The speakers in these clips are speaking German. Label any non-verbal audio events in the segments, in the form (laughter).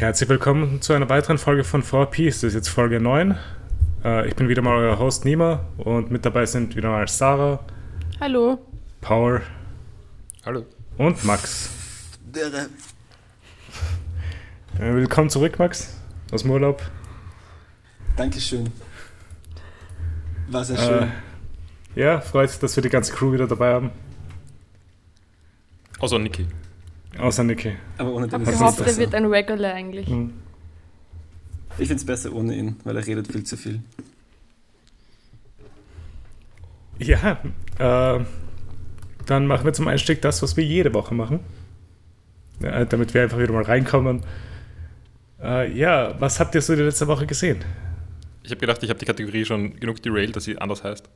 Herzlich willkommen zu einer weiteren Folge von 4P. Das ist jetzt Folge 9. Äh, ich bin wieder mal euer Host Nima und mit dabei sind wieder mal Sarah, Hallo. Paul Hallo. und Max. Dere. Äh, willkommen zurück, Max, aus dem Urlaub. Dankeschön. War sehr Äh, schön. ja, freut, dass wir die ganze Crew wieder dabei haben. Außer Niki. Außer Niki. Aber ohne Ich habe den ist es gehofft, er wird ein Regular eigentlich. Hm. Ich finde es besser ohne ihn, weil er redet viel zu viel. Ja, äh, dann machen wir zum Einstieg das, was wir jede Woche machen. Ja, damit wir einfach wieder mal reinkommen. Äh, ja, was habt ihr so die letzte Woche gesehen? Ich habe gedacht, ich habe die Kategorie schon genug derailed, dass sie anders heißt.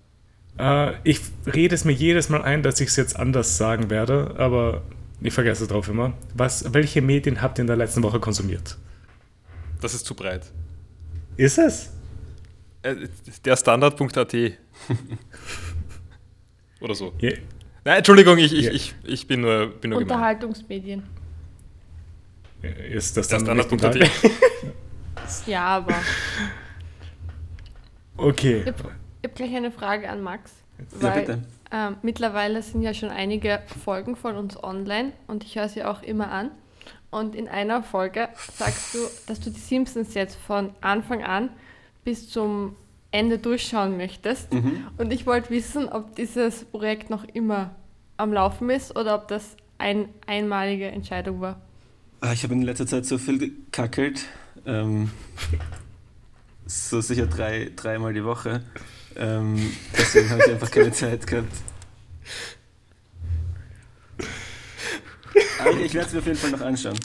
Äh, ich rede es mir jedes Mal ein, dass ich es jetzt anders sagen werde, aber ich vergesse es drauf immer. Was, welche Medien habt ihr in der letzten Woche konsumiert? Das ist zu breit. Ist es? Äh, der Standard.at. (laughs) Oder so. Ja, Nein, Entschuldigung, ich, ich, Ja. ich, ich bin nur, bin nur gemein. Unterhaltungsmedien. ist das nicht Standard.at. (laughs) Ja, aber. Okay. Ich habe hab gleich eine Frage an Max. Ja, bitte. Ähm, mittlerweile sind ja schon einige Folgen von uns online und ich höre sie auch immer an. Und in einer Folge sagst du, dass du die Simpsons jetzt von Anfang an bis zum Ende durchschauen möchtest. Mhm. Und ich wollte wissen, ob dieses Projekt noch immer am Laufen ist oder ob das eine einmalige Entscheidung war. Ah, Ich habe in letzter Zeit so viel gekackelt. Ähm, so sicher drei, dreimal die Woche. Ähm, deswegen habe ich einfach keine Zeit gehabt. (laughs) Aber ich werde es mir auf jeden Fall noch anschauen.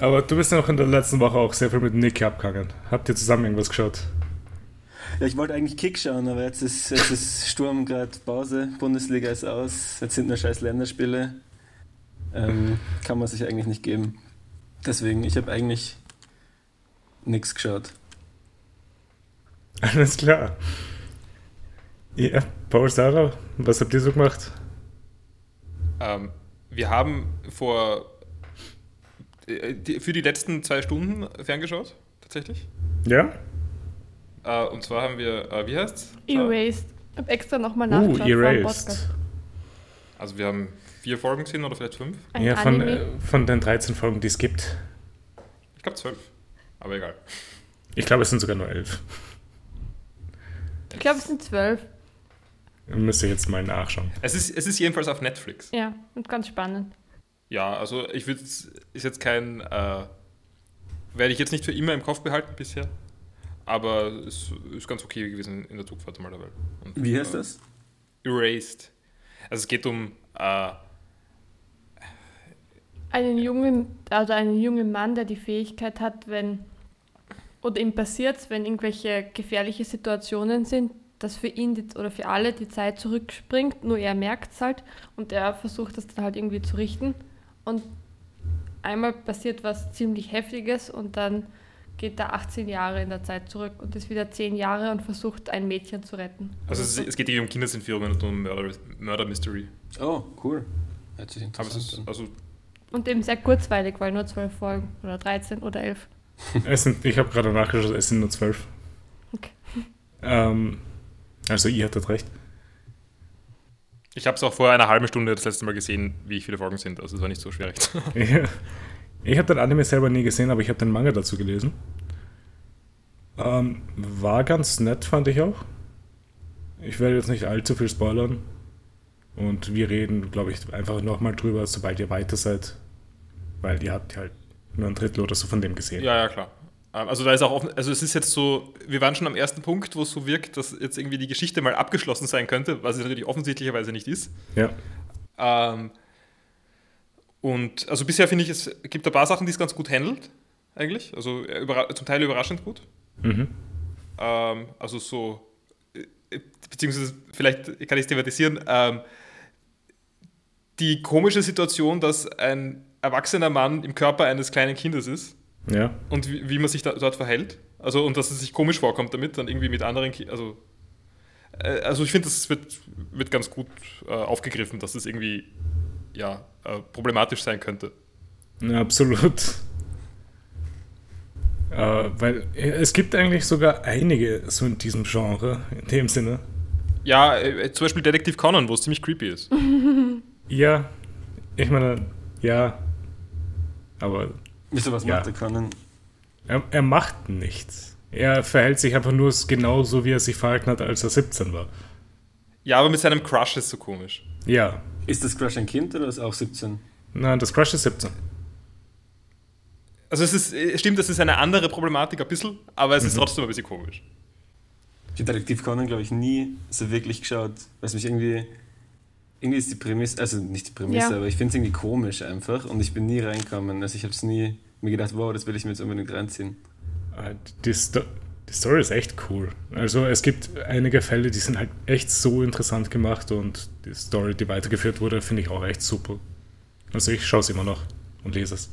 Aber du bist ja noch in der letzten Woche auch sehr viel mit Nicky abgegangen. Habt ihr zusammen irgendwas geschaut? Ja, ich wollte eigentlich Kick schauen, aber jetzt ist, jetzt ist Sturm gerade Pause, Bundesliga ist aus, jetzt sind nur scheiß Länderspiele. Ähm, kann man sich eigentlich nicht geben. Deswegen, ich habe eigentlich nichts geschaut. Alles klar. Ja, Paul, Sarah, was habt ihr so gemacht? Ähm, wir haben vor äh, für die letzten zwei Stunden ferngeschaut, tatsächlich. Ja? Äh, und zwar haben wir, äh, wie heißt's? Erased. Ich habe extra nochmal Uh, nachgeschaut. dem Erased. Also wir haben vier Folgen gesehen oder vielleicht fünf. Ein Ja, von, Anime. äh, von den 13 Folgen, die es gibt. Ich glaube zwölf. Aber egal. Ich glaube, es sind sogar nur 11. Ich glaube, es sind zwölf. Müsst ihr jetzt mal nachschauen. Es ist, es ist jedenfalls auf Netflix. Ja, und ganz spannend. Ja, also ich würde ist jetzt kein, äh, werde ich jetzt nicht für immer im Kopf behalten bisher, aber es ist ganz okay gewesen in der Zugfahrt mal dabei. Und, Wie heißt äh, das? Erased. Also es geht um, äh, Einen jungen, also einen jungen Mann, der die Fähigkeit hat, wenn, oder ihm passiert, wenn irgendwelche gefährliche Situationen sind, dass für ihn die, oder für alle die Zeit zurückspringt, nur er merkt es halt und er versucht das dann halt irgendwie zu richten. Und einmal passiert was ziemlich Heftiges und dann geht er 18 Jahre in der Zeit zurück und ist wieder 10 Jahre und versucht ein Mädchen zu retten. also es, es geht irgendwie um Kindesentführungen und um Murder, Murder Mystery. Oh, cool. Hört sich Aber es interessant ist, also Und eben sehr kurzweilig, weil nur 12 Folgen oder 13 oder 11. Es sind, ich habe gerade nachgeschaut, es sind nur 12. Okay. Ähm, also ihr hattet recht. ich habe es auch vor einer halben Stunde das letzte Mal gesehen, wie viele Folgen sind, also es war nicht so schwierig. (laughs) Ja. Ich habe den Anime selber nie gesehen, aber ich habe den Manga dazu gelesen. Ähm, war ganz nett, fand ich auch. Ich werde jetzt nicht allzu viel spoilern. Und wir reden, glaube ich, einfach nochmal drüber, sobald ihr weiter seid. Weil ihr habt halt nur ein Drittel oder so von dem gesehen. Ja, ja, klar. Ähm, Also da ist auch offen, also es ist jetzt so, wir waren schon am ersten Punkt, wo es so wirkt, dass jetzt irgendwie die Geschichte mal abgeschlossen sein könnte, was es natürlich offensichtlicherweise nicht ist. Ja. Ähm, und also bisher finde ich, es gibt ein paar Sachen, die es ganz gut handelt, eigentlich. Also äh, zum Teil überraschend gut. Mhm. Ähm, also so, äh, beziehungsweise vielleicht kann ich es thematisieren, ähm, die komische Situation, dass ein erwachsener Mann im Körper eines kleinen Kindes ist Ja. und wie, wie man sich da, dort verhält. Also und dass es sich komisch vorkommt damit, dann irgendwie mit anderen, Ki also äh, also ich finde, das wird, wird ganz gut äh, aufgegriffen, dass es irgendwie ja äh, problematisch sein könnte. Ja, absolut. Äh, weil äh, es gibt eigentlich sogar einige so in diesem Genre, in dem Sinne. Ja, äh, zum Beispiel Detektiv Conan, wo es ziemlich creepy ist. (laughs) Ja, ich meine, ja, aber Wieso, was Ja. macht der Conan? er, er macht nichts. Er verhält sich einfach nur genau so, wie er sich verhalten hat, als er 17 war. Ja, aber mit seinem Crush ist so komisch. Ja, Ist das Crush ein Kind oder ist auch 17? nein, das Crush ist 17. Also es ist, äh, stimmt, das ist eine andere Problematik ein bisschen, aber es ist trotzdem ein bisschen komisch. Ich habe Detektiv Conan, glaube ich, nie so wirklich geschaut, weil es mich irgendwie. Irgendwie ist die Prämisse, also nicht die Prämisse, Ja. aber ich finde es irgendwie komisch einfach und ich bin nie reingekommen. Also ich habe es nie mir gedacht, wow, das will ich mir jetzt unbedingt reinziehen. Äh, Die, Sto die Story ist echt cool. Also es gibt einige Fälle, die sind halt echt so interessant gemacht und die Story, die weitergeführt wurde, finde ich auch echt super. Also ich schaue es immer noch und lese es.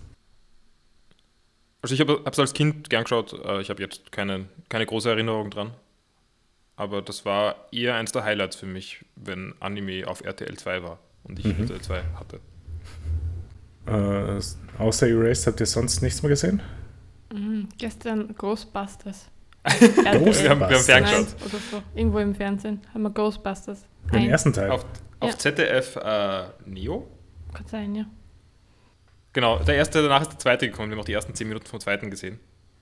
Also ich habe es als Kind gern geschaut, äh, ich habe jetzt keine, keine große Erinnerung dran. Aber das war eher eins der Highlights für mich, wenn Anime auf RTL 2 war und ich Mhm. RTL 2 hatte. Äh, außer Erased habt ihr sonst nichts mehr gesehen? Mhm. Gestern Ghostbusters. (laughs) Wir haben, wir Ghostbusters. haben Nein, ferngeschaut. oder so. Irgendwo im Fernsehen haben wir Ghostbusters. Den Ein. ersten Teil. Auf, auf Ja. ZDF äh, Neo. Kann sein, ja. Genau, der erste, danach ist der zweite gekommen. Wir haben auch die ersten 10 Minuten vom zweiten gesehen.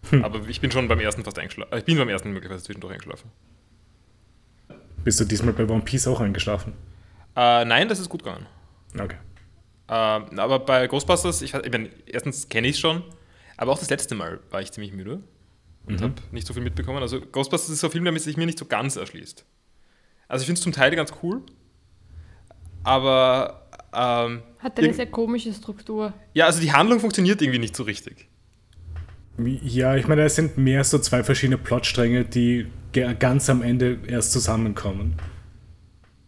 Hm. Aber ich bin schon beim ersten fast eingeschlafen. Ich bin beim ersten möglicherweise zwischendurch eingeschlafen. Bist du diesmal bei One Piece auch eingeschlafen? Äh, nein, das ist gut gegangen. Okay. Ähm, aber bei Ghostbusters, ich, ich meine, erstens kenne ich es schon, aber auch das letzte Mal war ich ziemlich müde und Mhm. habe nicht so viel mitbekommen. Also Ghostbusters ist so ein Film, der sich mir nicht so ganz erschließt. Also ich finde es zum Teil ganz cool, aber ähm, Hat eine sehr komische Struktur. ja, also die Handlung funktioniert irgendwie nicht so richtig. Ja, ich meine, es sind mehr so zwei verschiedene Plotstränge, die ganz am Ende erst zusammenkommen.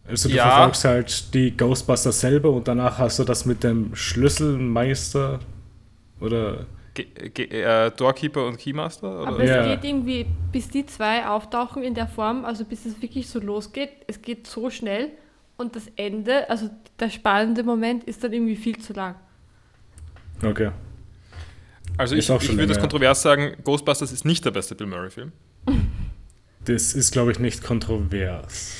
Also du Ja. verfolgst halt die Ghostbusters selber und danach hast du das mit dem Schlüsselmeister oder Ge Ge äh, Doorkeeper und Keymaster? Oder? Aber Ja. es geht irgendwie, bis die zwei auftauchen in der Form, also bis es wirklich so losgeht, es geht so schnell und das Ende, also der spannende Moment ist dann irgendwie viel zu lang. okay. Also Ist ich, auch ich schon würde das kontrovers sagen, Ghostbusters ist nicht der beste Bill Murray-Film. (laughs) Das ist, glaube ich, nicht kontrovers.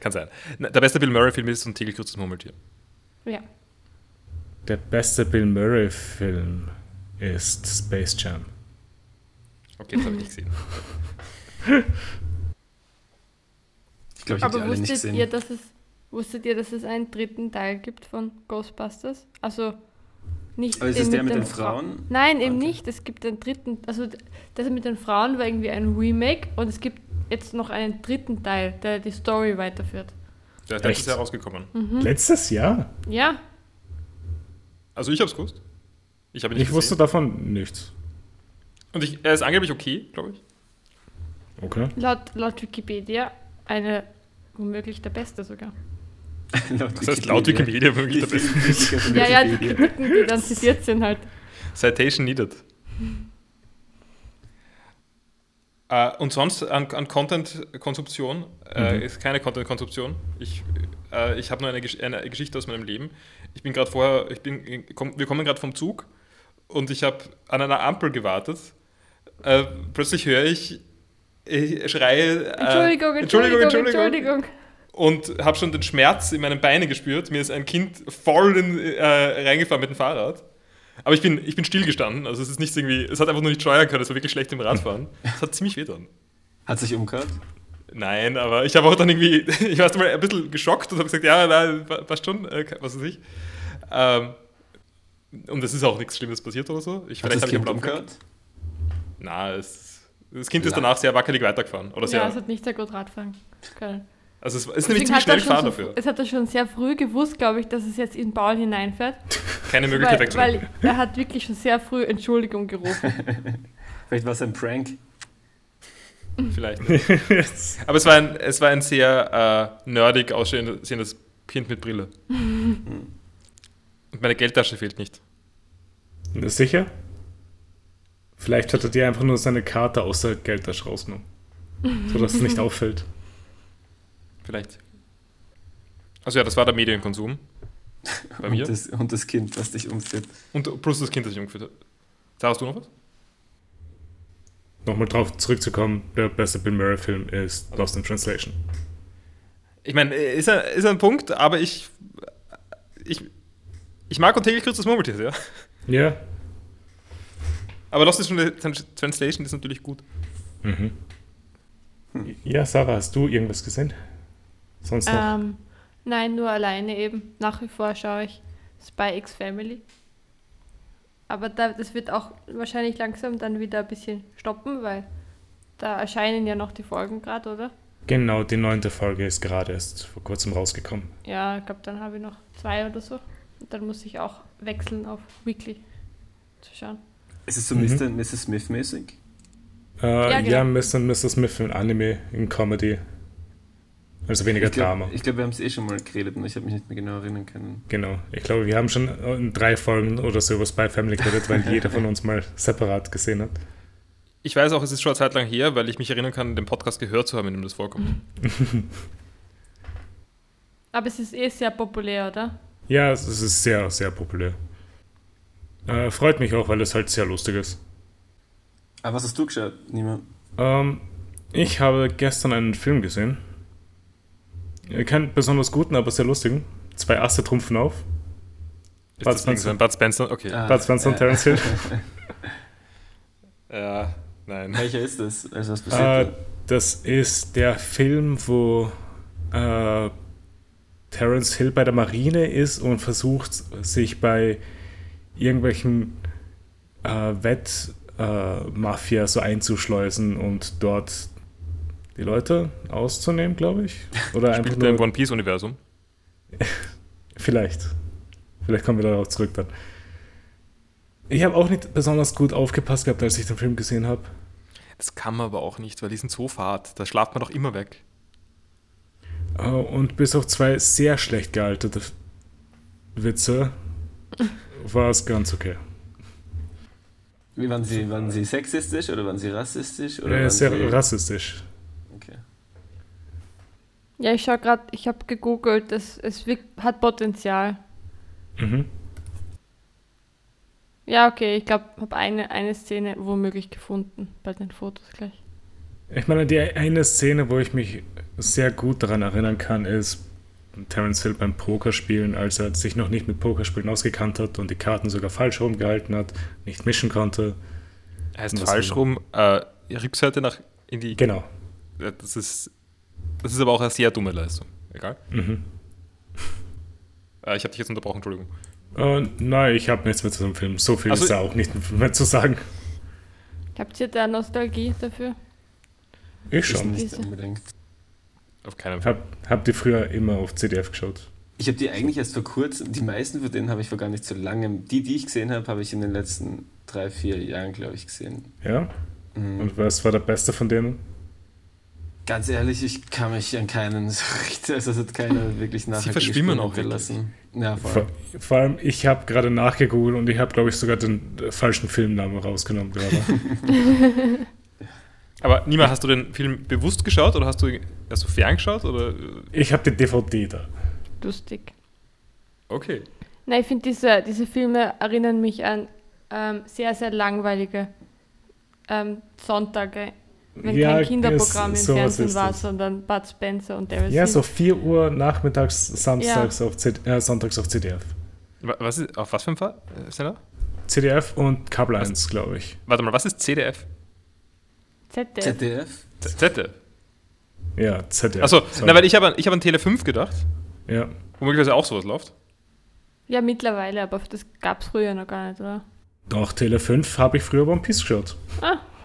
Kann sein. Der beste Bill Murray-Film ist ein täglich kurzes Murmeltier. Ja. Der beste Bill Murray-Film ist Space Jam. Okay, das habe ich nicht gesehen. Ich glaube, ich habe die Aber alle nicht gesehen. ihr, dass es, wusstet ihr, dass es einen dritten Teil gibt von Ghostbusters? Also nicht Aber ist den es der mit den Fra- Frauen? Nein, eben Okay. nicht. Es gibt einen dritten, also das mit den Frauen war irgendwie ein Remake und es gibt jetzt noch einen dritten Teil, der die Story weiterführt. Der ist Echt? letztes Jahr rausgekommen. Mhm. Letztes Jahr? Ja, Also ich habe es gewusst. Ich nicht Ich wusste davon nichts. Und ich, er ist angeblich okay, glaube ich. Okay. laut, laut Wikipedia eine womöglich der beste sogar. (laughs) Das heißt laut Wikipedia wirklich der beste. Ja, ja, die. Kritiken, die dann zitiert sind halt. Citation needed. Äh, und sonst an, an Content-Konsumption äh, Mhm. ist keine Content-Konsumption. Ich, äh, ich habe nur eine, Gesch eine Geschichte aus meinem Leben. Ich bin gerade vorher, ich bin, komm, wir kommen gerade vom Zug und ich habe an einer Ampel gewartet. Äh, plötzlich höre ich, ich schreie. Äh, Entschuldigung, Entschuldigung, Entschuldigung. Und habe schon den Schmerz in meinen Beinen gespürt. Mir ist ein Kind voll in, äh, reingefahren mit dem Fahrrad. Aber ich bin, ich bin stillgestanden. Also es ist nichts irgendwie, es hat einfach nur nicht steuern können, es war wirklich schlecht im Radfahren. Es hat ziemlich weh dann. Hat sich umgehört? Nein, aber ich habe auch dann irgendwie, (laughs) ich war erst mal ein bisschen geschockt und habe gesagt, ja, nein, passt schon, äh, was weiß ich. Ähm, und es ist auch nichts Schlimmes passiert oder so. Ich, Hat vielleicht das habe ich am Kind umgehört? Na, es, das Kind ist danach sehr wackelig weitergefahren. Oder sehr, Ja, es hat nicht sehr gut Radfahren können. Also es ist nämlich ziemlich hat schnell er schon gefahren so, dafür. Es hat er schon sehr früh gewusst, glaube ich, dass es jetzt in den Ball hineinfährt. (laughs) Keine Möglichkeit Weil, wegzulenken. weil er hat wirklich schon sehr früh Entschuldigung gerufen. (laughs) Vielleicht war es ein Prank. Vielleicht. Aber es war ein, es war ein sehr äh, nerdig aussehendes Kind mit Brille. Und meine Geldtasche fehlt nicht. Sicher? Vielleicht hat er dir einfach nur seine Karte aus der Geldtasche rausgenommen. Sodass es nicht auffällt. Vielleicht. Also ja, das war der Medienkonsum. (laughs) Bei mir? Und das, und das Kind, was dich umführt. Und plus das Kind, das sich umgeführt hat. Sarah, hast du noch was? Nochmal drauf zurückzukommen, der beste Bill Murray-Film ist Lost in Translation. Ich meine, ist ein, ist ein Punkt, aber ich, ich, ich mag und täglich grüßt das Murmeltier, ja. Ja. Aber Lost in Trans- Translation ist natürlich gut. Mhm. Ja, Sarah, hast du irgendwas gesehen? Sonst noch? Ähm, nein, nur alleine eben. Nach wie vor schaue ich Spy X Family. Aber da, das wird auch wahrscheinlich langsam dann wieder ein bisschen stoppen, weil da erscheinen ja noch die Folgen gerade, oder? Genau, die neunte Folge ist gerade erst vor kurzem rausgekommen. Ja, ich glaube, dann habe ich noch zwei oder so. Und dann muss ich auch wechseln auf Weekly zu schauen. Ist es so Mhm. Mr. und Mrs. Smith-mäßig? Äh, Ja, ja, genau. Mr. und Mrs. Smith in Anime, in Comedy. Also weniger Ich glaube, Drama. glaub, wir haben es eh schon mal geredet und ich habe mich nicht mehr genau erinnern können. Genau. Ich glaube, wir haben schon in drei Folgen oder so über Spy Family geredet, weil (laughs) jeder von uns mal separat gesehen hat. Ich weiß auch, es ist schon eine Zeit lang her, weil ich mich erinnern kann, den Podcast gehört zu haben, in dem das vorkommt. (laughs) Aber es ist eh sehr populär, oder? Ja, es ist sehr, sehr populär. Äh, freut mich auch, weil es halt sehr lustig ist. Aber was hast du geschaut, Nima? Ähm, ich habe gestern einen Film gesehen. Äh, Keinen besonders guten, aber sehr lustigen. Zwei Asse trumpfen auf. Ist Bud das Spencer. Bud Spencer? Okay. Ah, Bud Spencer und äh, Terence Hill. (laughs) Ja, nein. Welcher ist das? Also was passiert Äh, da? das ist der Film, wo äh, Terence Hill bei der Marine ist und versucht, sich bei irgendwelchen äh, Wettmafia so einzuschleusen und dort die Leute auszunehmen, glaube ich. Oder einfach Spielt im nur, One Piece-Universum? (laughs) vielleicht. Vielleicht kommen wir darauf zurück dann. Ich habe auch nicht besonders gut aufgepasst gehabt, als ich den Film gesehen habe. Das kann man aber auch nicht, weil die sind so fad. Da schlaft man doch immer weg. Äh, Und bis auf zwei sehr schlecht gealterte Witze (laughs) war es ganz okay. Wie waren sie, waren sie sexistisch oder waren sie rassistisch? Oder waren sehr sie, rassistisch. Ja, ich schaue gerade, ich habe gegoogelt, es, es wirkt- hat Potenzial. Mhm. Ja, okay, ich glaube, habe eine, eine Szene womöglich gefunden bei den Fotos gleich. Ich meine, die eine Szene, wo ich mich sehr gut daran erinnern kann, ist Terence Hill beim Pokerspielen, als er sich noch nicht mit Pokerspielen ausgekannt hat und die Karten sogar falsch rumgehalten hat, nicht mischen konnte. Heißt falsch rum, äh, Rückseite nach in die. Genau. Ja, Das ist, das ist aber auch eine sehr dumme Leistung. Egal. Mhm. Äh, ich habe dich jetzt unterbrochen, Entschuldigung. Äh, nein, ich habe nichts mehr zu dem Film. So viel Also- ist da auch nicht mehr zu sagen. Habt ihr da Nostalgie dafür? Ich Ich schon. nicht Diese- unbedingt. Auf keinen Fall. Hab, hab die früher immer auf CDF geschaut. Ich habe die eigentlich erst vor kurzem, die meisten von denen habe ich vor gar nicht so langem. Die, die ich gesehen habe, habe ich in den letzten drei, vier Jahren, glaube ich, gesehen. Ja? Mhm. Und was war der beste von denen? Ganz ehrlich, ich kann mich an keinen (laughs) also es hat keiner wirklich nachhaltige verschwimmen Spuren auch hinterlassen. Ja, voll. Vor, vor allem, ich habe gerade nachgegoogelt und ich habe, glaube ich, sogar den äh, falschen Filmnamen rausgenommen gerade. (laughs) Aber Nima, hast du den Film bewusst geschaut oder hast du hast du ferngeschaut? Oder? ich habe die DVD da. Lustig. Okay. Nein, ich finde, diese, diese Filme erinnern mich an ähm, sehr, sehr langweilige ähm, Sonntage, wenn Ja, kein Kinderprogramm es- im Fernsehen ist war, das. sondern Bud Spencer und Terence Ja, so 4 Uhr nachmittags, samstags auf CD, äh, sonntags auf CDF. Wa- Was ist, auf was für ein Fall? Äh, Sender? CDF und Kabel 1, glaube ich. Warte mal, was ist CDF? ZDF. ZDF? ZDF. Ja, ZDF. Achso, na, weil ich habe an, ich hab an Tele 5 gedacht, Ja. wo möglicherweise auch sowas läuft. Ja, mittlerweile, aber das gab es früher noch gar nicht, oder? Doch, Tele 5 habe ich früher One Piece geschaut. (laughs)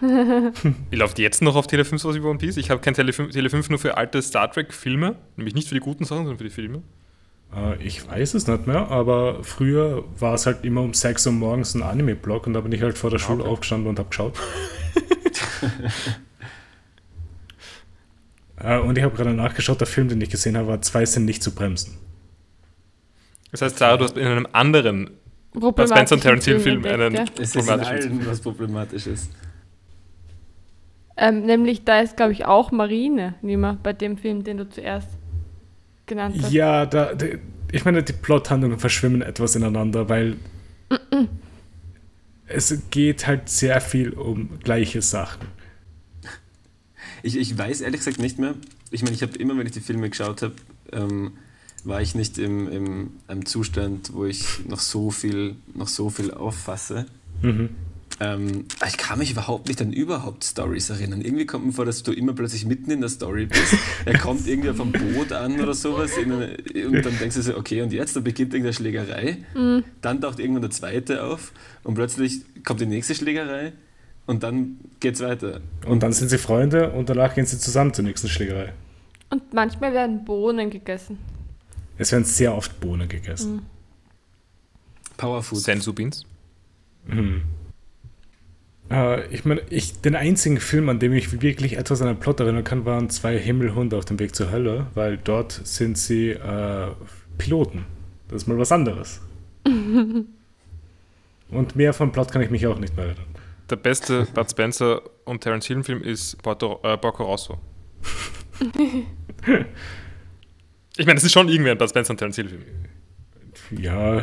Wie läuft jetzt noch auf Tele 5 sowas wie One Piece? Ich habe kein Tele 5, Tele 5 nur für alte Star Trek-Filme, nämlich nicht für die guten Sachen, sondern für die Filme. Äh, ich weiß es nicht mehr, aber früher war es halt immer um 6 Uhr morgens ein Anime-Blog und da bin ich halt vor der Schule Okay. aufgestanden und habe geschaut. (laughs) Äh, und ich habe gerade nachgeschaut, der Film, den ich gesehen habe, war Zwei sind nicht zu bremsen. Das heißt, Sarah, du hast in einem anderen Bud Spencer und Terence Hill Film entdeckt, einen ja. Es ist in problematischen allen was problematisch ist. Ähm, nämlich, da ist, glaube ich, auch Marine, Nima, bei dem Film, den du zuerst genannt hast. Ja, da, da, ich meine, die Plothandlungen verschwimmen etwas ineinander, weil es geht halt sehr viel um gleiche Sachen. Ich, ich weiß ehrlich gesagt nicht mehr. Ich meine, ich habe immer, wenn ich die Filme geschaut habe, ähm, war ich nicht im, im einem Zustand, wo ich noch so viel, noch so viel auffasse. Mhm. Ähm, ich kann mich überhaupt nicht an überhaupt Stories erinnern. Irgendwie kommt mir vor, dass du immer plötzlich mitten in der Story bist. Er kommt irgendwie vom Boot an oder sowas eine, und dann denkst du so, okay, und jetzt, da beginnt irgendeine Schlägerei. Mhm. Dann taucht irgendwann der zweite auf und plötzlich kommt die nächste Schlägerei und dann geht's weiter. Und dann sind sie Freunde und danach gehen sie zusammen zur nächsten Schlägerei. Und manchmal werden Bohnen gegessen. Es werden sehr oft Bohnen gegessen. Mhm. Powerfood. Sensu Beans. Mhm. Äh, ich meine, ich, den einzigen Film, an dem ich wirklich etwas an den Plot erinnern kann, waren zwei Himmelhunde auf dem Weg zur Hölle, weil dort sind sie äh, Piloten. Das ist mal was anderes. (laughs) Und mehr vom Plot kann ich mich auch nicht mehr erinnern. Der beste Bud Spencer und Terence Hill Film ist Porto, äh, Porco Rosso. (laughs) ich meine, es ist schon irgendwie ein Bud Spencer und Terence Hill Film. Ja,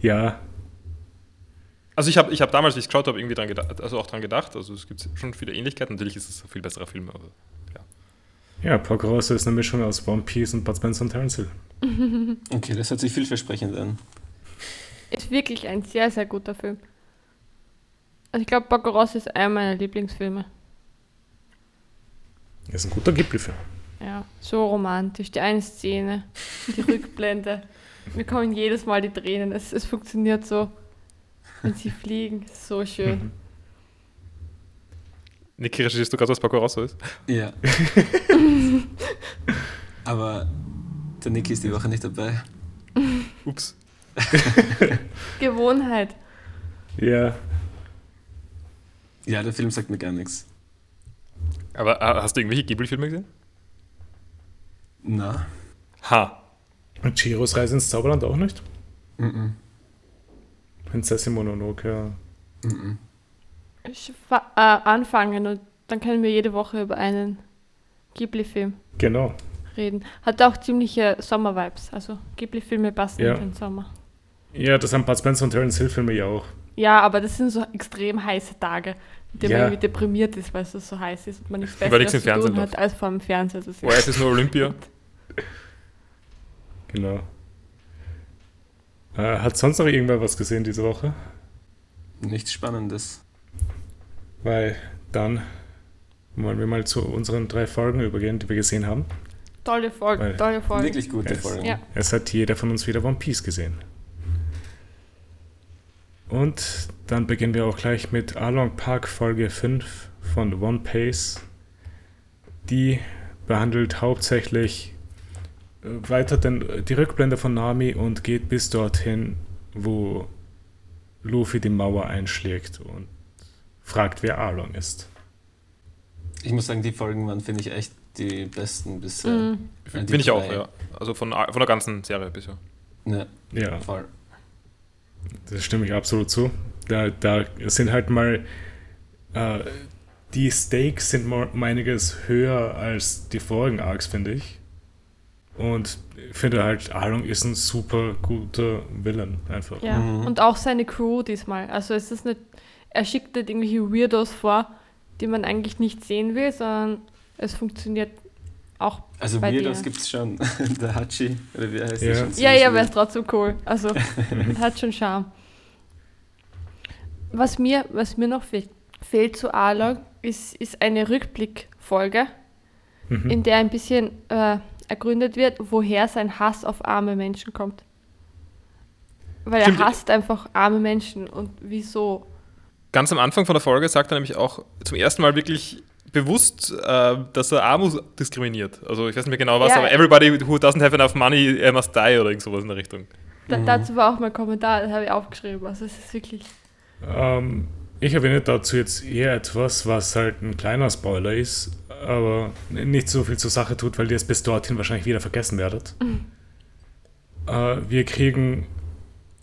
ja, Also ich habe ich hab damals, wie ich geschaut habe, irgendwie dran gedacht, also auch dran gedacht. Also es gibt schon viele Ähnlichkeiten. Natürlich ist es ein viel besserer Film, aber ja, Porco Rosso ist eine Mischung aus One Piece und Bud Spencer und Terence Hill. (laughs) Okay, das hört sich vielversprechend an. Ist wirklich ein sehr, sehr guter Film. Also ich glaube, Baccaros ist einer meiner Lieblingsfilme. Ist ein guter Ghibli-Film. Ja, so romantisch. Die eine Szene, die (laughs) Rückblende. Mir kommen jedes Mal die Tränen. Es, es funktioniert so, wenn sie fliegen. So schön. Mhm. Niki, recherchierst du gerade, was Porco Rosso ist? Ja. (laughs) Aber der Niki ist die Woche nicht dabei. Ups. (laughs) Gewohnheit. Ja, Ja, der Film sagt mir gar nichts. Aber äh, hast du irgendwelche Ghibli-Filme gesehen? Na. Ha. und Chiros Reise ins Zauberland auch nicht? Mhm. Prinzessin Mononoke. Mhm. Ich fa- äh, anfangen und dann können wir jede Woche über einen Ghibli-Film Genau. reden. Hat auch ziemliche Sommer-Vibes. Also Ghibli-Filme passen Ja. in den Sommer. Ja, das haben Bud Spencer und Terence Hill Filme ja auch. Ja, aber das sind so extrem heiße Tage, in denen Ja. man irgendwie deprimiert ist, weil es so heiß ist und man nichts Weil nichts Besseres im zu tun Fernsehen hat, als vor dem Fernseher zu Oh, es ist nur Olympia. (laughs) Genau. Äh, hat sonst noch irgendwer was gesehen diese Woche? Nichts Spannendes. Weil dann wollen wir mal zu unseren drei Folgen übergehen, die wir gesehen haben. Tolle Folge, Weil- tolle Folge. Wirklich gute Es- Folgen. Ja. Es hat jeder von uns wieder One Piece gesehen. Und dann beginnen wir auch gleich mit Along Park Folge 5 von One Pace. Die behandelt hauptsächlich weiter den, die Rückblende von Nami und geht bis dorthin, wo Luffy die Mauer einschlägt und fragt, wer Arlong ist. Ich muss sagen, die Folgen waren, finde ich, echt die besten bisher. Mhm. Die Bin ich auch, ja. Also von, von der ganzen Serie bisher. Ja, Ja, voll. das stimme ich absolut zu. Da, da sind halt mal äh, die Stakes sind mal einiges höher als die vorigen Arcs, finde ich. Und ich finde halt, Arlong ist ein super guter Villain, einfach. Ja. Mhm. Und auch seine Crew diesmal. Also es ist nicht, er schickt nicht irgendwelche Weirdos vor, die man eigentlich nicht sehen will, sondern es funktioniert auch Also bei Weirdos gibt es schon. (laughs) der Hachi, oder wie heißt Ja. der schon? Ja, ja, aber er ist trotzdem cool. Also hat schon Charme. Was mir, was mir noch fehlt, fehlt zu Arlong, ist, ist eine Rückblickfolge, Mhm. in der ein bisschen äh, ergründet wird, woher sein Hass auf arme Menschen kommt. Weil Stimmt. er hasst einfach arme Menschen und wieso. Ganz am Anfang von der Folge sagt er nämlich auch zum ersten Mal wirklich bewusst, äh, dass er Armut diskriminiert. Also ich weiß nicht mehr genau was, Ja. aber everybody who doesn't have enough money uh, must die oder irgend sowas in der Richtung. Da, Dazu war auch mein Kommentar, das habe ich aufgeschrieben. Also es ist wirklich. Ähm, ich erwähne dazu jetzt eher etwas, was halt ein kleiner Spoiler ist, aber nicht so viel zur Sache tut, weil ihr es bis dorthin wahrscheinlich wieder vergessen werdet. Äh, wir kriegen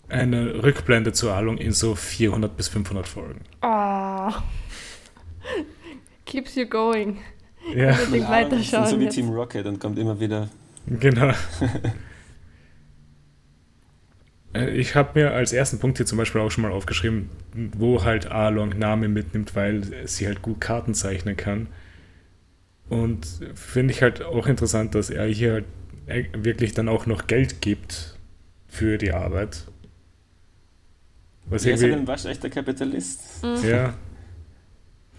eine Rückblende zur Arlong in so 400 bis 500 Folgen. Oh. (laughs) Keeps you going. Ja, Unbedingt weiterschauen. so wie jetzt. Team Rocket und kommt immer wieder. genau. (laughs) Äh, Ich habe mir als ersten Punkt hier zum Beispiel auch schon mal aufgeschrieben, wo halt Arlong Name mitnimmt, weil sie halt gut Karten zeichnen kann. Und finde ich halt auch interessant, dass er hier halt wirklich dann auch noch Geld gibt für die Arbeit. Was Er ist halt ein waschechter Kapitalist. ja,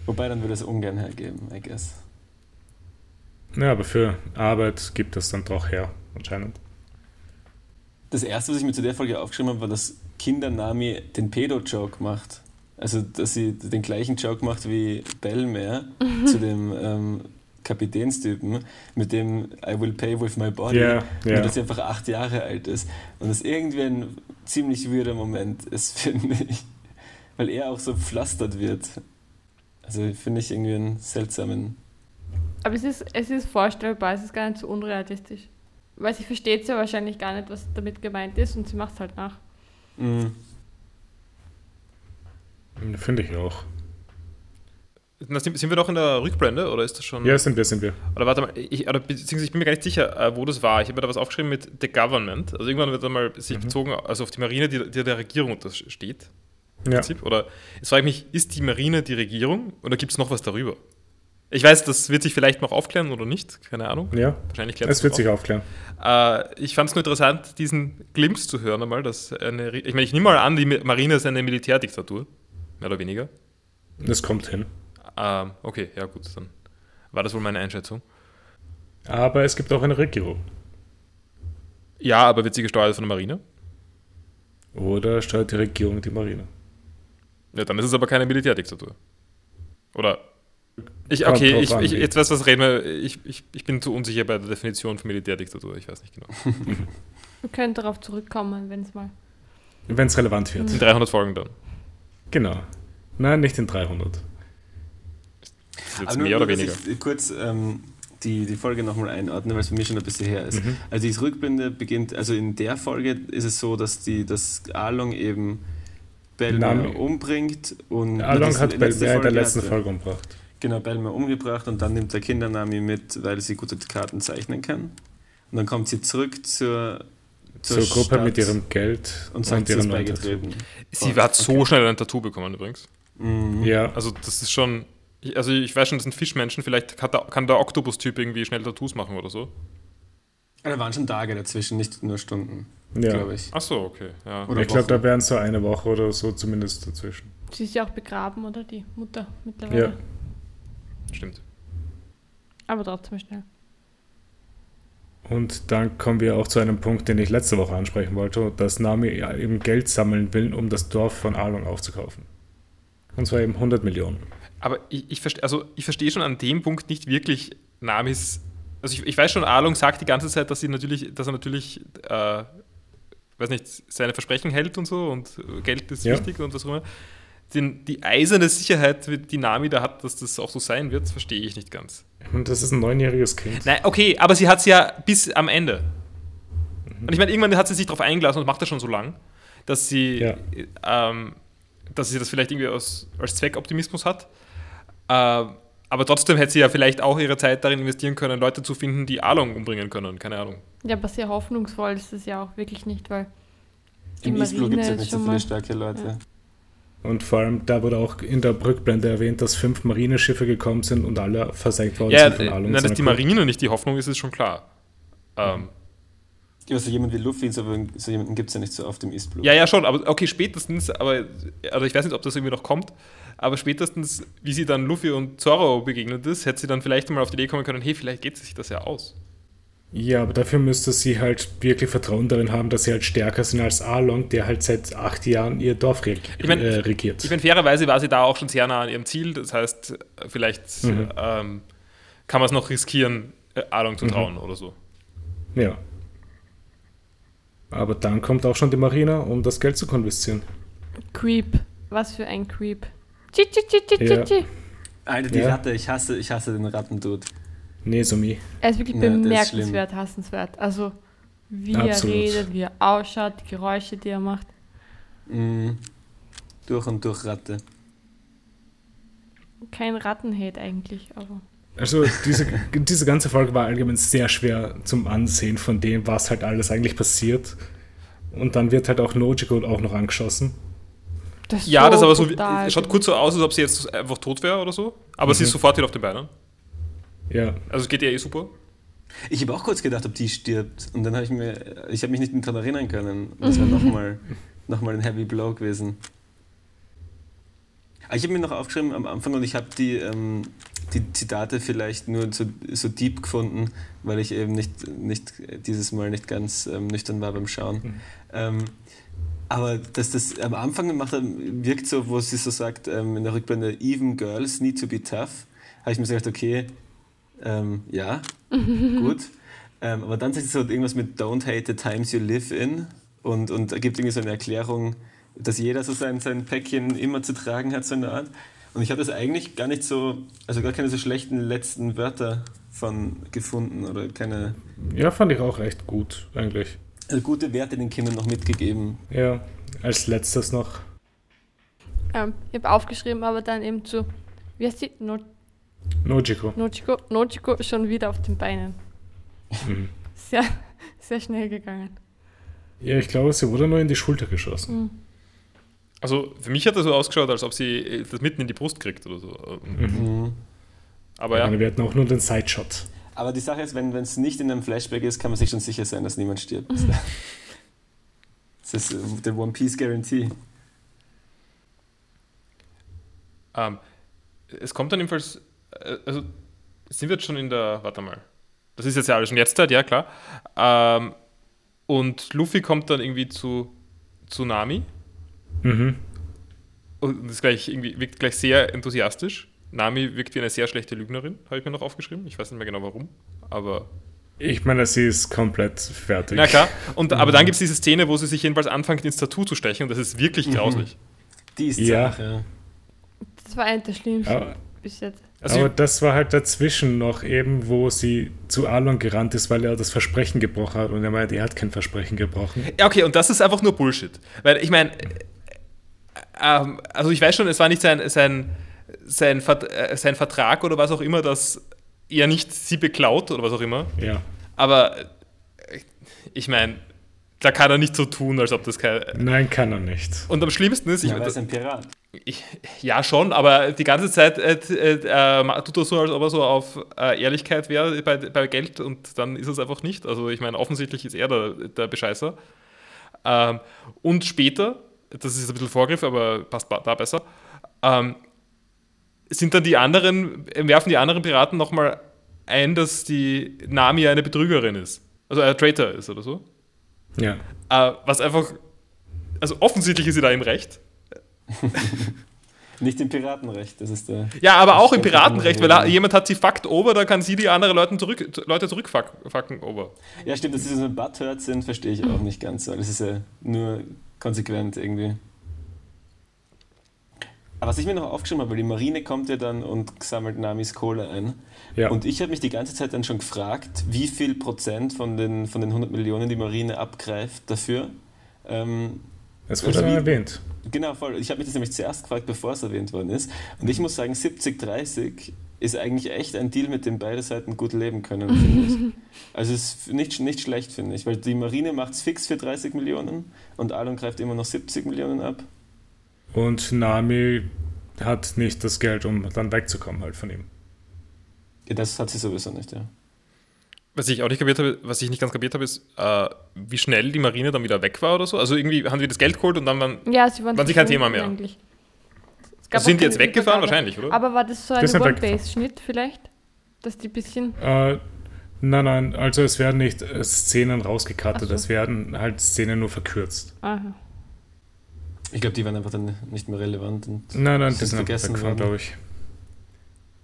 Wobei, dann würde es ungern hergeben, I guess. ja, aber für Arbeit gibt es dann doch her, anscheinend. Das erste, was ich mir zu der Folge aufgeschrieben habe, war, dass Kinder Nami den Pedo-Joke macht. Also, dass sie den gleichen Joke macht wie Bellmare (laughs) zu dem ähm, Kapitänstypen, mit dem I will pay with my body. Ja. dass sie einfach acht Jahre alt ist. Und das irgendwie ein ziemlich weirder Moment (laughs) ist, finde ich. Weil er auch so pflastert wird. Also, finde ich irgendwie einen seltsamen. Aber es ist, es ist vorstellbar, es ist gar nicht so unrealistisch. Weil sie versteht ja wahrscheinlich gar nicht, was damit gemeint ist und sie macht es halt nach. Mm. Finde ich auch. Sind sind wir noch in der Rückblende oder ist das schon? Ja, sind wir, sind wir. Oder warte mal, ich, oder beziehungsweise ich bin mir gar nicht sicher, äh, wo das war. Ich habe mir da was aufgeschrieben mit The Government. Also irgendwann wird da mal sich bezogen, also auf die Marine, die, die der Regierung untersteht. Im Ja. Prinzip. Oder jetzt frage ich mich, ist die Marine die Regierung oder gibt es noch was darüber? Ich weiß, das wird sich vielleicht noch aufklären oder nicht, keine Ahnung. Ja, Wahrscheinlich klärt es wird noch sich auf. aufklären. Äh, ich fand es nur interessant, diesen Glimpse zu hören einmal, dass eine, ich meine, ich nehme mal an, die Marine ist eine Militärdiktatur, mehr oder weniger. Das kommt hin. Ähm, okay, ja gut, dann war das wohl meine Einschätzung. Aber es gibt auch eine Regierung. Ja, aber wird sie gesteuert von der Marine? Oder steuert die Regierung die Marine? Ja, dann ist es aber keine Militärdiktatur. Oder? Ich, okay, ich, ich, jetzt weißt du, was reden wir. Ich, ich, ich bin zu unsicher bei der Definition von Militärdiktatur. Ich weiß nicht genau. (laughs) Wir können darauf zurückkommen, wenn es mal. Wenn es relevant wird. In 300 Folgen dann. Genau. Nein, nicht in 300. Jetzt nur, mehr oder nur, weniger. Ich kurz ähm, die, die Folge nochmal einordne, weil es für mich schon ein bisschen her ist. Mhm. Also die Rückblende beginnt, also in der Folge ist es so, dass die dass Arlong eben Belmer umbringt und Along hat letzte in der letzten hatte. Folge umgebracht. Genau, Belmer umgebracht und dann nimmt der Kindernami mit, weil sie gute Karten zeichnen kann. Und dann kommt sie zurück zur, Zur, Gruppe Stadt mit ihrem Geld und sagt, sie ihrem beigetreten. Sie Okay. hat so schnell ein Tattoo bekommen übrigens. Mhm. Ja, Also das ist schon. Ich- Also ich weiß schon, das sind Fischmenschen. Vielleicht hat der, kann der Oktopus-Typ irgendwie schnell Tattoos machen oder so. Da waren schon Tage dazwischen, nicht nur Stunden, ja. glaube ich. Ach so, okay. Ja. Oder Ich glaube, da wären so eine Woche oder so zumindest dazwischen. Sie ist ja auch begraben, oder? Die Mutter mittlerweile. Ja. Stimmt. Aber trotzdem schnell. Und dann kommen wir auch zu einem Punkt, den ich letzte Woche ansprechen wollte, dass Nami eben Geld sammeln will, um das Dorf von Arlong aufzukaufen. Und zwar eben 100 Millionen. Aber ich, ich verstehe also ich verstehe schon an dem Punkt nicht wirklich Namis. Also ich, ich weiß schon, Arlong sagt die ganze Zeit, dass sie natürlich, dass er natürlich, äh, weiß nicht, seine Versprechen hält und so und Geld ist Ja. wichtig und was auch immer. Den, die eiserne Sicherheit, die Nami da hat, dass das auch so sein wird, verstehe ich nicht ganz. Und das ist ein neunjähriges Kind. Nein, okay, aber sie hat es ja bis am Ende. Und ich meine, irgendwann hat sie sich darauf eingelassen und macht das schon so lang, dass sie, Ja. ähm, dass sie das vielleicht irgendwie aus, als Zweckoptimismus hat. Ähm, aber trotzdem hätte sie ja vielleicht auch ihre Zeit darin investieren können, Leute zu finden, die Along umbringen können. Keine Ahnung. Ja, aber sehr hoffnungsvoll ist es ja auch wirklich nicht, weil die Im Eastblue gibt es ja nicht so viele starke Leute. Und vor allem, da wurde auch in der Rückblende erwähnt, dass fünf Marineschiffe gekommen sind und alle versenkt worden Ja, sind von äh, Arlong. nein, und dass die. Marine nicht die Hoffnung ist, ist schon klar. Ähm, Ja, so jemand wie Luffy, so, so jemanden gibt es ja nicht so oft im Eastblue. Ja, ja, schon, aber okay, spätestens, aber also ich weiß nicht, ob das irgendwie noch kommt, aber spätestens, wie sie dann Luffy und Zoro begegnet ist, hätte sie dann vielleicht mal auf die Idee kommen können, hey, vielleicht geht sich das ja aus. Ja, aber dafür müsste sie halt wirklich Vertrauen darin haben, dass sie halt stärker sind als Arlong, der halt seit acht Jahren ihr Dorf reg Ich mein- äh, regiert. Ich meine, fairerweise war sie da auch schon sehr nah an ihrem Ziel, das heißt, vielleicht Mhm. ähm, kann man es noch riskieren, äh, Along Mhm. zu trauen oder so. ja. Aber dann kommt auch schon die Marine, um das Geld zu konfiszieren. Creep. Was für ein Creep. Ja. Alter, die Ja. Ratte, ich hasse, ich hasse den Rattendude. Nesumi. Er ist wirklich Ja, bemerkenswert, hassenswert. Also, wie Absolut. er redet, wie er ausschaut, die Geräusche, die er macht. Mhm. Durch und durch Ratte. Kein Rattenhate eigentlich, aber. Also diese, (laughs) diese ganze Folge war allgemein sehr schwer zum Ansehen von dem, was halt alles eigentlich passiert. Und dann wird halt auch Nojiko auch noch angeschossen. Das ja, das aber so, es schaut kurz so aus, als ob sie jetzt einfach tot wäre oder so. Aber mhm. sie ist sofort wieder auf den Beinen. Ja. Also es geht ihr eh super. Ich habe auch kurz gedacht, ob die stirbt. Und dann habe ich mir, ich habe mich nicht daran erinnern können. Das wäre nochmal (laughs) noch mal ein Heavy Blow gewesen. Ich habe mir noch aufgeschrieben am Anfang und ich habe die, ähm, die Zitate vielleicht nur so, so deep gefunden, weil ich eben nicht, nicht dieses Mal nicht ganz ähm, nüchtern war beim Schauen. Mhm. Ähm, aber dass das am Anfang gemacht hat, wirkt so, wo sie so sagt, ähm, in der Rückblende, even girls need to be tough, habe ich mir so gedacht, okay, ähm, ja, (laughs) gut. Ähm, aber dann sagt sie so irgendwas mit Don't hate the times you live in und, und gibt irgendwie so eine Erklärung, dass jeder so sein, sein Päckchen immer zu tragen hat, so eine Art. Und ich habe das eigentlich gar nicht so, also gar keine so schlechten letzten Wörter von gefunden oder keine. Ja, fand ich auch recht gut, eigentlich. Also gute Werte den Kindern noch mitgegeben. Ja, als letztes noch. Ähm, ich habe aufgeschrieben, aber dann eben zu, wie heißt die? No Nojiko. Nojiko. Nojiko schon wieder auf den Beinen. Mhm. Sehr, sehr schnell gegangen. Ja, ich glaube, sie wurde nur in die Schulter geschossen. Mhm. Also für mich hat das so ausgeschaut, als ob sie äh, das mitten in die Brust kriegt oder so. Mhm. Aber ja. Wir hatten auch nur den Sideshot. Aber die Sache ist, wenn es nicht in einem Flashback ist, kann man sich schon sicher sein, dass niemand stirbt. Mhm. (laughs) Das ist äh, der One Piece Guarantee. Um, ähm, es kommt dann jedenfalls, äh, also sind wir jetzt schon in der, warte mal, das ist jetzt ja alles schon jetzt ja klar. Um, ähm, und Luffy kommt dann irgendwie zu Tsunami. Mhm. Und das gleich irgendwie, wirkt gleich sehr enthusiastisch. Nami wirkt wie eine sehr schlechte Lügnerin, habe ich mir noch aufgeschrieben. Ich weiß nicht mehr genau warum, aber. Ich meine, sie ist komplett fertig. Na klar, und, aber dann gibt es diese Szene, wo sie sich jedenfalls anfängt, ins Tattoo zu stechen und das ist wirklich mhm. grauslich. Die ist ja. Sache. Das war eine der schlimmsten aber, bis jetzt. Also aber das war halt dazwischen noch eben, wo sie zu Alon gerannt ist, weil er das Versprechen gebrochen hat und er meint, er hat kein Versprechen gebrochen. Ja, okay, und das ist einfach nur Bullshit. Weil ich meine, ähm, also ich weiß schon, es war nicht sein, sein, sein, äh, sein Vertrag oder was auch immer, dass er nicht sie beklaut oder was auch immer. Ja. Aber ich meine, da kann er nicht so tun, als ob das kein. Nein, kann er nicht. Und am schlimmsten ist. Ja, ich, er ist ein Pirat. Ich, ja, schon, aber die ganze Zeit äh, äh, tut er so, als ob er so auf äh, Ehrlichkeit wäre bei, bei Geld und dann ist es einfach nicht. Also, ich meine, offensichtlich ist er der, der Bescheißer. Ähm, und später das ist ein bisschen Vorgriff, aber passt da besser, ähm, sind dann die anderen, werfen die anderen Piraten nochmal ein, dass die Nami eine Betrügerin ist. Also ein Traitor ist oder so. Ja. Äh, was einfach, also offensichtlich ist sie da im Recht. (laughs) Nicht im Piratenrecht, das ist der. Ja, aber auch im Piratenrecht, weil er, jemand hat sie fucked over, da kann sie die anderen Leute, zurück, Leute zurückfucken over. Ja, stimmt, dass sie so ein Butthurt sind, verstehe ich auch nicht ganz so. Das ist ja nur konsequent irgendwie. Aber was ich mir noch aufgeschrieben habe, weil die Marine kommt ja dann und sammelt Namis Kohle ein. Ja. Und ich habe mich die ganze Zeit dann schon gefragt, wie viel Prozent von den, von den 100 Millionen die Marine abgreift dafür. Ähm, es wurde also erwähnt. Genau, voll. Ich habe mich das nämlich zuerst gefragt, bevor es erwähnt worden ist. Und ich muss sagen, 70-30 ist eigentlich echt ein Deal, mit dem beide Seiten gut leben können, finde ich. (laughs) Also es ist nicht, nicht schlecht, finde ich, weil die Marine macht es fix für 30 Millionen und Alon greift immer noch 70 Millionen ab. Und Nami hat nicht das Geld, um dann wegzukommen halt von ihm. Ja, das hat sie sowieso nicht, ja. Was ich auch nicht kapiert habe, was ich nicht ganz kapiert habe, ist, äh, wie schnell die Marine dann wieder weg war oder so. Also irgendwie haben wir das Geld geholt und dann waren, ja, sie waren, waren sie kein Thema mehr. Eigentlich. Also sind die jetzt weggefahren? Wahrscheinlich, oder? Aber war das so ein One-Base-Schnitt vielleicht? Dass die bisschen. Äh, nein, nein, also es werden nicht äh, Szenen rausgekattet, so. es werden halt Szenen nur verkürzt. Aha. Ich glaube, die waren einfach dann nicht mehr relevant. Und nein, nein, das sind vergessen weggefahren, glaube ich.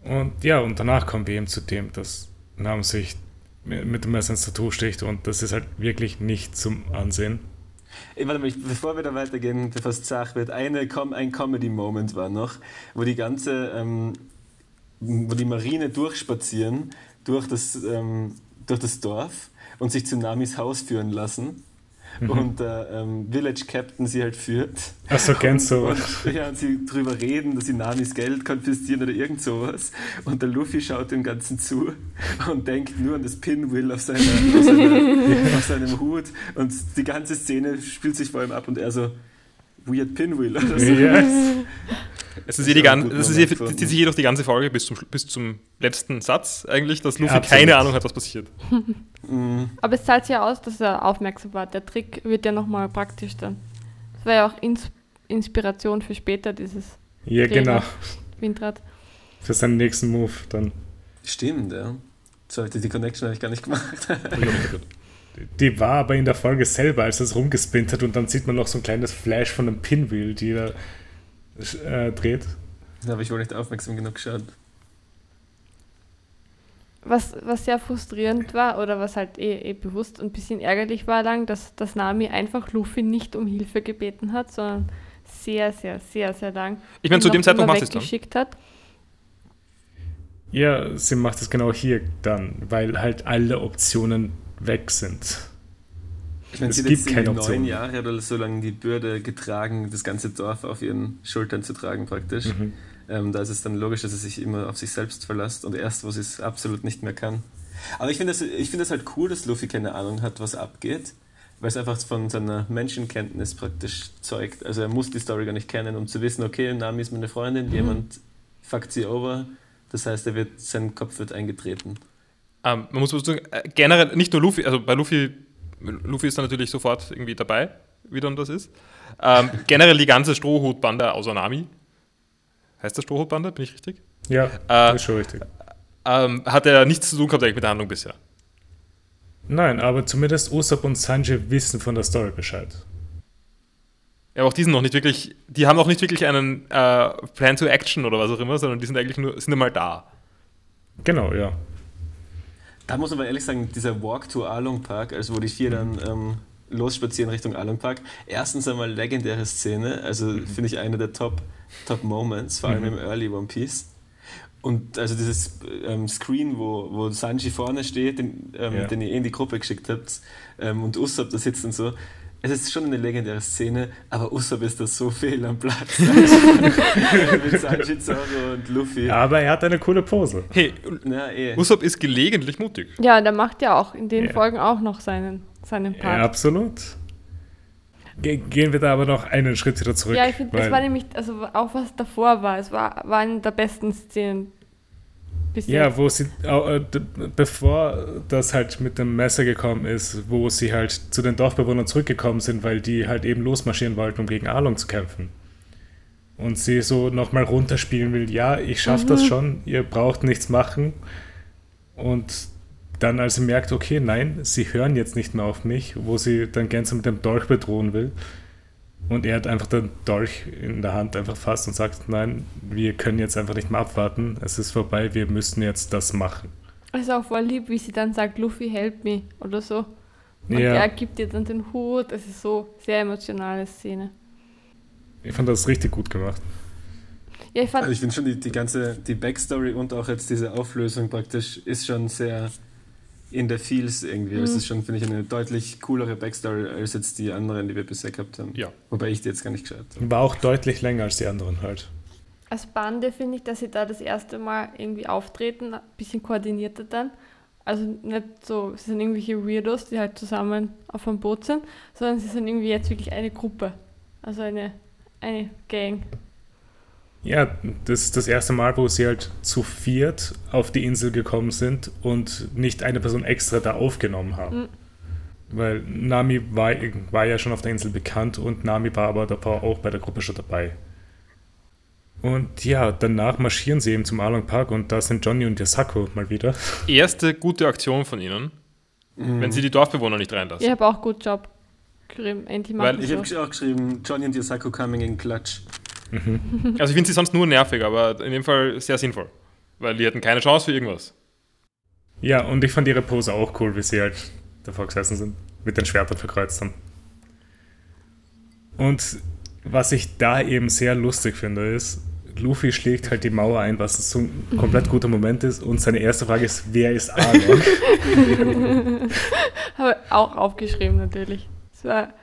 Und ja, und danach kommen wir eben zu dem, dass Namen sich mit dem Messer ins Tattoo sticht und das ist halt wirklich nicht zum Ansehen. Ey, warte mal, bevor wir da weitergehen, bevor es zach wird, eine, ein Comedy-Moment war noch, wo die ganze, ähm, wo die Marine durchspazieren durch das, ähm, durch das Dorf und sich zu Namis Haus führen lassen. Mhm. und der ähm, Village Captain sie halt führt. Ach so, kennst du. (laughs) Und, und, ja, und sie drüber reden, dass sie Namis Geld konfiszieren oder irgend sowas. Und der Luffy schaut dem Ganzen zu und denkt nur an das Pinwheel auf, seiner, auf, seiner, (laughs) auf seinem Hut. Und die ganze Szene spielt sich vor ihm ab und er so, Weird Pinwheel oder so. Yes. (laughs) Es ist, eh die ganze, das ist eh, zieht sich jedoch die ganze Folge bis zum, bis zum letzten Satz eigentlich, dass Luffy Absolut. keine Ahnung hat, was passiert. Mhm. (laughs) Aber es zahlt sich ja aus, dass er aufmerksam war. Der Trick wird ja nochmal praktisch dann. Das war ja auch Ins Inspiration für später, dieses Ja, genau. Windrad. Für seinen nächsten Move dann. Stimmt, ja. So, die Connection habe ich gar nicht gemacht. (laughs) Die war aber in der Folge selber, als es rumgespinnt hat und dann sieht man noch so ein kleines Flash von einem Pinwheel, die er äh, dreht. Da habe ich wohl nicht aufmerksam genug geschaut. Was, was sehr frustrierend war oder was halt eh, eh bewusst und ein bisschen ärgerlich war lang, dass, dass Nami einfach Luffy nicht um Hilfe gebeten hat, sondern sehr, sehr, sehr, sehr lang. Ich meine, zu dem Zeitpunkt macht es dann. Hat. Ja, sie macht es genau hier dann, weil halt alle Optionen weg sind. Ich meine, es gibt keine Option. neun Jahre oder so lange die Bürde getragen, das ganze Dorf auf ihren Schultern zu tragen praktisch. Mhm. Ähm, da ist es dann logisch, dass er sich immer auf sich selbst verlässt und erst, wo sie es absolut nicht mehr kann. Aber ich finde das, find das halt cool, dass Luffy keine Ahnung hat, was abgeht, weil es einfach von seiner Menschenkenntnis praktisch zeugt. Also er muss die Story gar nicht kennen, um zu wissen, okay, Nami ist meine Freundin, mhm. jemand fuckt sie over, das heißt, er wird, sein Kopf wird eingetreten. Ähm, man muss sagen, äh, generell, nicht nur Luffy, also bei Luffy, Luffy ist dann natürlich sofort irgendwie dabei, wie dann das ist. Ähm, generell die ganze Strohhutbande außer Nami. Heißt das Strohhutbande? Bin ich richtig? Ja, äh, ist schon richtig. Ähm, hat er nichts zu tun gehabt mit der Handlung bisher? Nein, aber zumindest Usopp und Sanji wissen von der Story Bescheid. Ja, aber auch die sind noch nicht wirklich, die haben auch nicht wirklich einen äh, Plan to Action oder was auch immer, sondern die sind eigentlich nur, sind einmal da. Genau, ja. Da muss man aber ehrlich sagen, dieser Walk to Along Park, also wo die vier dann ähm, losspazieren Richtung Along Park, erstens einmal legendäre Szene, also mhm. finde ich eine der Top, Top Moments, vor allem mhm. im Early One Piece. Und also dieses ähm, Screen, wo, wo Sanji vorne steht, den, ähm, ja. den ihr in die Gruppe geschickt habt, ähm, und Usopp da sitzt und so, es ist schon eine legendäre Szene, aber Usopp ist da so fehl am Platz. (laughs) Mit Sanji, Zoro und Luffy. Aber er hat eine coole Pose. Hey, ja, eh. Usopp ist gelegentlich mutig. Ja, der macht ja auch in den ja. Folgen auch noch seinen, seinen Part. Ja, absolut. Gehen wir da aber noch einen Schritt wieder zurück. Ja, ich finde, es war nämlich, also auch was davor war, es war, war eine der besten Szenen Bisschen. Ja, wo sie, äh, bevor das halt mit dem Messer gekommen ist, wo sie halt zu den Dorfbewohnern zurückgekommen sind, weil die halt eben losmarschieren wollten, um gegen Arlong zu kämpfen. Und sie so nochmal runterspielen will, ja, ich schaff mhm. das schon, ihr braucht nichts machen. Und dann, als sie merkt, okay, nein, sie hören jetzt nicht mehr auf mich, wo sie dann Gänse mit dem Dolch bedrohen will, und er hat einfach den Dolch in der Hand einfach fast und sagt, nein, wir können jetzt einfach nicht mehr abwarten, es ist vorbei, wir müssen jetzt das machen. Es ist auch voll lieb, wie sie dann sagt, Luffy, help me oder so. Und ja. er gibt ihr dann den Hut, es ist so sehr emotionale Szene. Ich fand das richtig gut gemacht. Ja, ich, fand also ich finde schon die, die ganze, die Backstory und auch jetzt diese Auflösung praktisch ist schon sehr in der Feels irgendwie. Mhm. Das ist schon, finde ich, eine deutlich coolere Backstory als jetzt die anderen, die wir bisher gehabt haben. Ja. Wobei ich die jetzt gar nicht geschaut habe. War auch deutlich länger als die anderen halt. Als Bande finde ich, dass sie da das erste Mal irgendwie auftreten, ein bisschen koordinierter dann. Also nicht so, sie sind irgendwelche Weirdos, die halt zusammen auf einem Boot sind, sondern sie sind irgendwie jetzt wirklich eine Gruppe. Also eine, eine Gang. Ja, das ist das erste Mal, wo sie halt zu viert auf die Insel gekommen sind und nicht eine Person extra da aufgenommen haben. Mhm. Weil Nami war, war ja schon auf der Insel bekannt und Nami war aber davor auch bei der Gruppe schon dabei. Und ja, danach marschieren sie eben zum Along Park und da sind Johnny und Yasako mal wieder. Erste gute Aktion von ihnen, mhm. wenn sie die Dorfbewohner nicht reinlassen. Ich habe auch gut Job geschrieben. Weil ich habe auch geschrieben, Johnny und Yasako coming in Clutch. Mhm. Also ich finde sie sonst nur nervig, aber in dem Fall sehr sinnvoll. Weil die hatten keine Chance für irgendwas. Ja, und ich fand ihre Pose auch cool, wie sie halt davor gesessen sind. Mit den Schwertern verkreuzt haben. Und was ich da eben sehr lustig finde, ist, Luffy schlägt halt die Mauer ein, was so ein komplett guter Moment ist. Und seine erste Frage ist, wer ist Arlong? (laughs) (laughs) Habe auch aufgeschrieben natürlich. Das war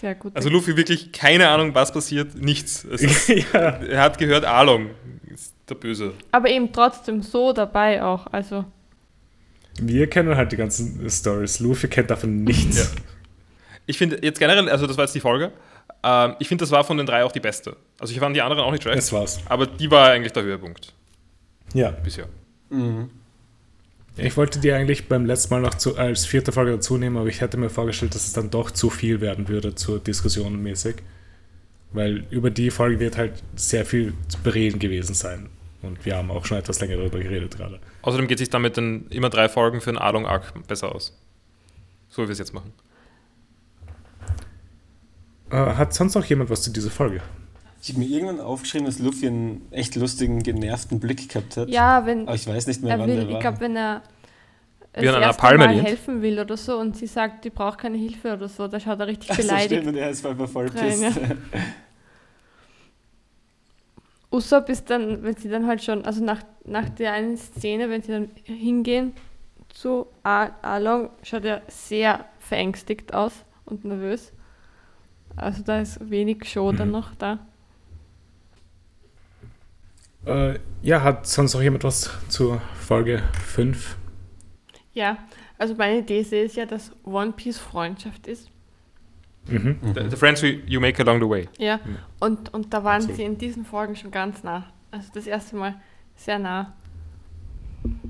sehr gut. Also Luffy wirklich keine Ahnung, was passiert, nichts. Es ist, (laughs) ja. er hat gehört, Arlong ist der Böse. Aber eben trotzdem so dabei auch. Also, Wir kennen halt die ganzen Stories. Luffy kennt davon nichts. Ich finde jetzt generell, also das war jetzt die Folge, ähm, ich finde, das war von den drei auch die beste. Also ich fand die anderen auch nicht schlecht, Das war's. aber die war eigentlich der Höhepunkt Ja. bisher. Mhm. Ich wollte die eigentlich beim letzten Mal noch zu, als vierte Folge dazu nehmen, aber ich hätte mir vorgestellt, dass es dann doch zu viel werden würde zur Diskussion mäßig. Weil über die Folge wird halt sehr viel zu bereden gewesen sein. Und wir haben auch schon etwas länger darüber geredet gerade. Außerdem geht sich damit dann immer drei Folgen für einen Arlong-Arc besser aus. So wie wir es jetzt machen. Äh, hat sonst noch jemand was zu dieser Folge? Ich habe mir irgendwann aufgeschrieben, dass Luffy einen echt lustigen, genervten Blick gehabt hat. ja, wenn Aber ich weiß nicht mehr, er wann will, der ich glaube, wenn er Wie an einer Palme Mal helfen will oder so und sie sagt, die braucht keine Hilfe oder so, da schaut er richtig (laughs) Ach so, beleidigt stimmt, und er ist einfach voll rein, pisst. ja. (laughs) Usopp ist dann, wenn sie dann halt schon, also nach, nach der einen Szene, wenn sie dann hingehen zu A- Along, schaut er sehr verängstigt aus und nervös. Also da ist wenig Show dann Mhm. noch da. Äh, ja, hat sonst noch jemand was zur Folge 5? Ja, also meine These ist ja, dass One Piece Freundschaft ist. Mhm. The, the friends you you make along the way. Ja, Mhm. und, und da waren Absolut. sie in diesen Folgen schon ganz nah. Also das erste Mal sehr nah.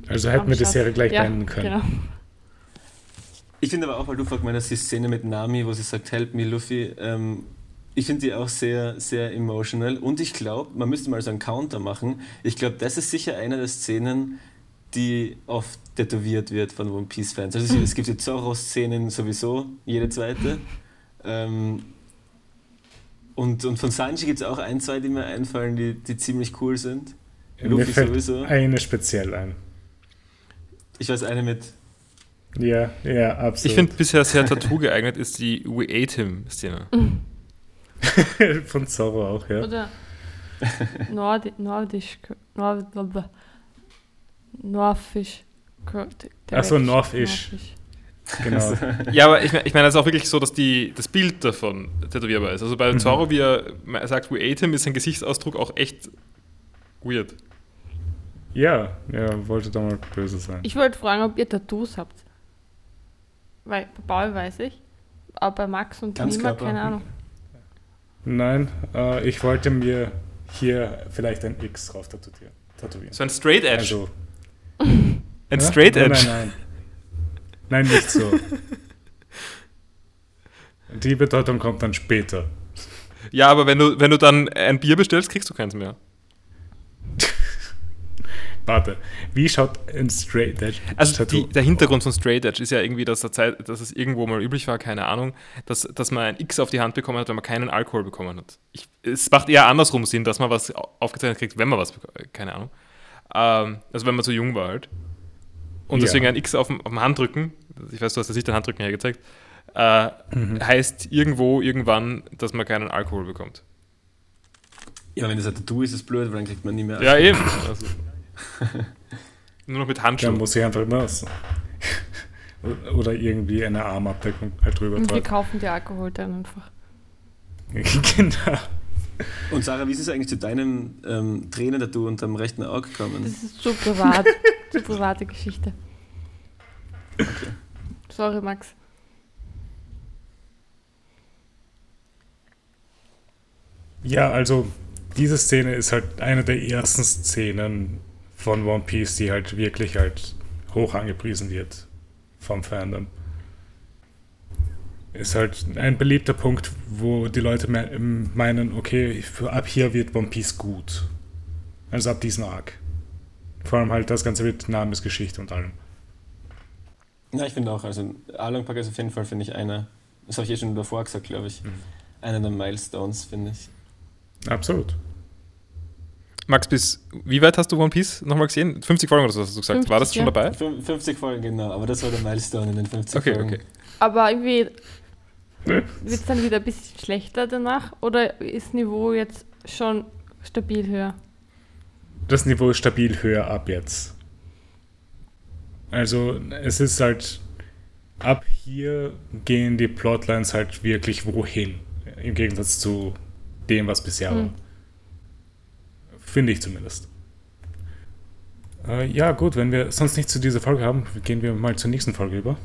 Also hätten wir die. Serie gleich ja, beenden können. Genau. Ich finde aber auch, weil du vorhin gemeint hast, die Szene mit Nami, wo sie sagt, help me Luffy, ähm, ich finde die auch sehr, sehr emotional. Und ich glaube, man müsste mal so einen Counter machen. Ich glaube, das ist sicher eine der Szenen, die oft tätowiert wird von One Piece Fans. Also es, gibt die Zorro-Szenen sowieso, jede zweite. Ähm, und, und von Sanji gibt es auch ein, zwei, die mir einfallen, die, die ziemlich cool sind. Mir Luffy fällt sowieso. eine speziell ein. Ich weiß eine mit. Ja, ja, absolut. Ich finde bisher sehr Tattoo geeignet ist die We Ate Him-Szene. (laughs) Von Zorro auch, ja. Oder Nordi Nordisch, Nord, Norfisch. Ach so, Northisch. Genau. (laughs) Ja, aber ich, mein- ich meine, es ist auch wirklich so, dass die, das Bild davon tätowierbar ist. Also bei Mhm. Zorro, wie er sagt, we ate him, ist sein Gesichtsausdruck auch echt weird. Ja, er wollte da mal böse sein. Ich wollte fragen, ob ihr Tattoos habt. Weil bei Paul weiß ich, aber bei Max und Nima Ganzkörper. keine Ahnung. Nein, äh, ich wollte mir hier vielleicht ein X drauf tätowieren. So ein Straight Edge. Also, ein ja? Straight nein, Edge. Nein, nein. Nein, nicht so. Die Bedeutung kommt dann später. Ja, aber wenn du, wenn du dann ein Bier bestellst, kriegst du keins mehr. (laughs) Warte, wie schaut ein Straight Edge Also die, der Hintergrund von Straight Edge ist ja irgendwie, dass, der Zeit, dass es irgendwo mal üblich war, keine Ahnung, dass, dass man ein X auf die Hand bekommen hat, wenn man keinen Alkohol bekommen hat. Ich, es macht eher andersrum Sinn, dass man was au- aufgezeichnet kriegt, wenn man was bekommt. Keine Ahnung. Ähm, also wenn man zu jung war halt. Und Ja. deswegen ein X auf dem, auf dem Handrücken, ich weiß, du hast das nicht den Handrücken hergezeigt, äh, Mhm. heißt irgendwo, irgendwann, dass man keinen Alkohol bekommt. Ja, wenn das ein Tattoo ist, ist es blöd, weil dann kriegt man nie mehr. Ja, eben. (laughs) Also, (laughs) nur noch mit Dann Handschuhen. muss ich einfach immer so- (laughs) oder irgendwie eine Armabdeckung halt drüber Und wir tragen. kaufen die Alkohol dann einfach. (laughs) genau. Und Sarah, wie ist es eigentlich zu deinem ähm, Tränen-Tattoo unterm rechten Auge gekommen? Das ist zu privat. zu private Geschichte. Sorry, Max. Ja, also diese Szene ist halt eine der ersten Szenen von One Piece, die halt wirklich halt hoch angepriesen wird vom Fandom. Ist halt ein beliebter Punkt, wo die Leute me- meinen, okay, ab hier wird One Piece gut. Also ab diesem Arc. Vor allem halt das Ganze mit Namensgeschichte und allem. Ja, ich finde auch, also Along Park ist auf jeden Fall, finde ich, einer, das habe ich eh schon davor gesagt, glaube ich, Mhm. einer der Milestones, finde ich. Absolut. Max, bis wie weit hast du One Piece nochmal gesehen? 50 Folgen oder so hast du gesagt. War das 50, schon ja. dabei? Fün- 50 Folgen, genau, aber das war der Milestone in den 50 Okay, Folgen. okay. Aber irgendwie wird es dann wieder ein bisschen schlechter danach oder ist Niveau jetzt schon stabil höher? das Niveau ist stabil höher ab jetzt. Also es ist halt ab hier gehen die Plotlines halt wirklich wohin. Im Gegensatz zu dem, was bisher war. Finde ich zumindest. Äh, ja, gut, wenn wir sonst nichts zu dieser Folge haben, gehen wir mal zur nächsten Folge über.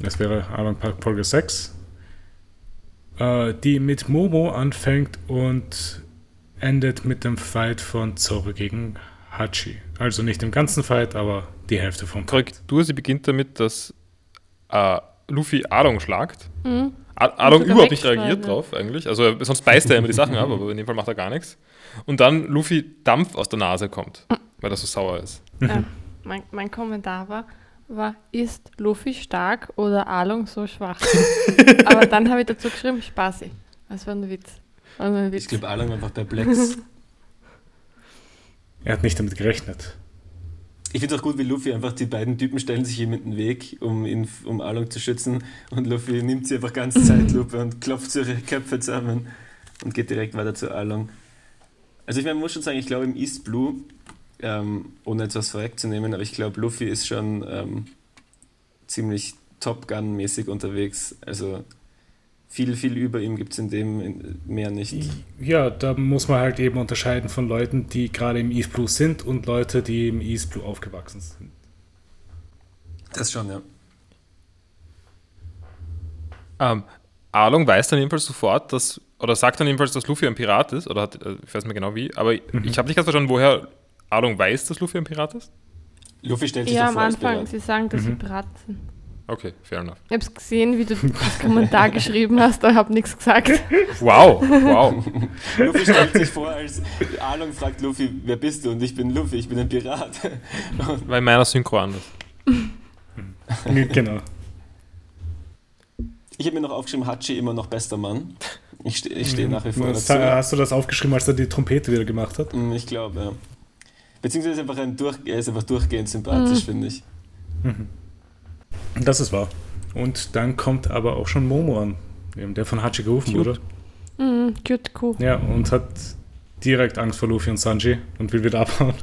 Das wäre Alan Park Folge 6. Äh, die mit Momo anfängt und endet mit dem Fight von Zoro gegen Hachi. Also nicht im ganzen Fight, aber die Hälfte vom Fight. Korrektur, sie beginnt damit, dass äh, Luffy Arlong schlagt. Mhm. A- Arlong sogar überhaupt nicht reagiert ja. drauf eigentlich. Also sonst beißt er immer die Sachen ab, aber in dem Fall macht er gar nichts. Und dann Luffy Dampf aus der Nase kommt, weil er so sauer ist. Ähm, (laughs) mein, mein Kommentar war, war, ist Luffy stark oder Along so schwach? (laughs) Aber dann habe ich dazu geschrieben, Spaßig. Das war ein Witz. War ein Witz. Ich glaube, Alan einfach perplex. Er hat nicht damit gerechnet. Ich finde es auch gut, wie Luffy einfach die beiden Typen stellen sich ihm in den Weg, um ihn, um Along zu schützen. Und Luffy nimmt sie einfach ganz Zeitlupe und klopft ihre Köpfe zusammen und geht direkt weiter zu Along. Also ich meine, muss schon sagen, ich glaube im East Blue, ähm, ohne etwas vorwegzunehmen, aber ich glaube, Luffy ist schon ähm, ziemlich Top Gun-mäßig unterwegs. Also viel, viel über ihm gibt es in dem mehr nicht. Ja, da muss man halt eben unterscheiden von Leuten, die gerade im East Blue sind und Leute, die im East Blue aufgewachsen sind. Das schon, ja. Ähm, Arlong weiß dann jedenfalls sofort, dass, oder sagt dann jedenfalls, dass Luffy ein Pirat ist, oder hat, äh, ich weiß nicht mehr genau wie, aber ich habe nicht ganz verstanden, woher Arlong weiß, dass Luffy ein Pirat ist. Luffy stellt sich Ja, am vor als Anfang, Pirat. sie sagen, dass sie Mhm. Piraten sind. Okay, fair enough. Ich habe es gesehen, wie du das Kommentar geschrieben hast, aber ich habe nichts gesagt. Wow, wow. (laughs) Luffy stellt sich vor, als Arlong fragt Luffy, wer bist du? Und ich bin Luffy, ich bin ein Pirat. (laughs) In meiner Synchro anders. genau. ich habe mir noch aufgeschrieben, Hachi immer noch bester Mann. Ich, ste ich stehe nach wie vor dazu. hast du das aufgeschrieben, als er die Trompete wieder gemacht hat? Mm, Ich glaube, ja. Beziehungsweise einfach ein durch, er ist einfach durchgehend sympathisch, Mhm. finde ich. Das ist wahr. Und dann kommt aber auch schon Momo an, der von Hachi gerufen Cute. wurde. Mhm, cute Kuh. Ja, und hat direkt Angst vor Luffy und Sanji und will wieder abhauen.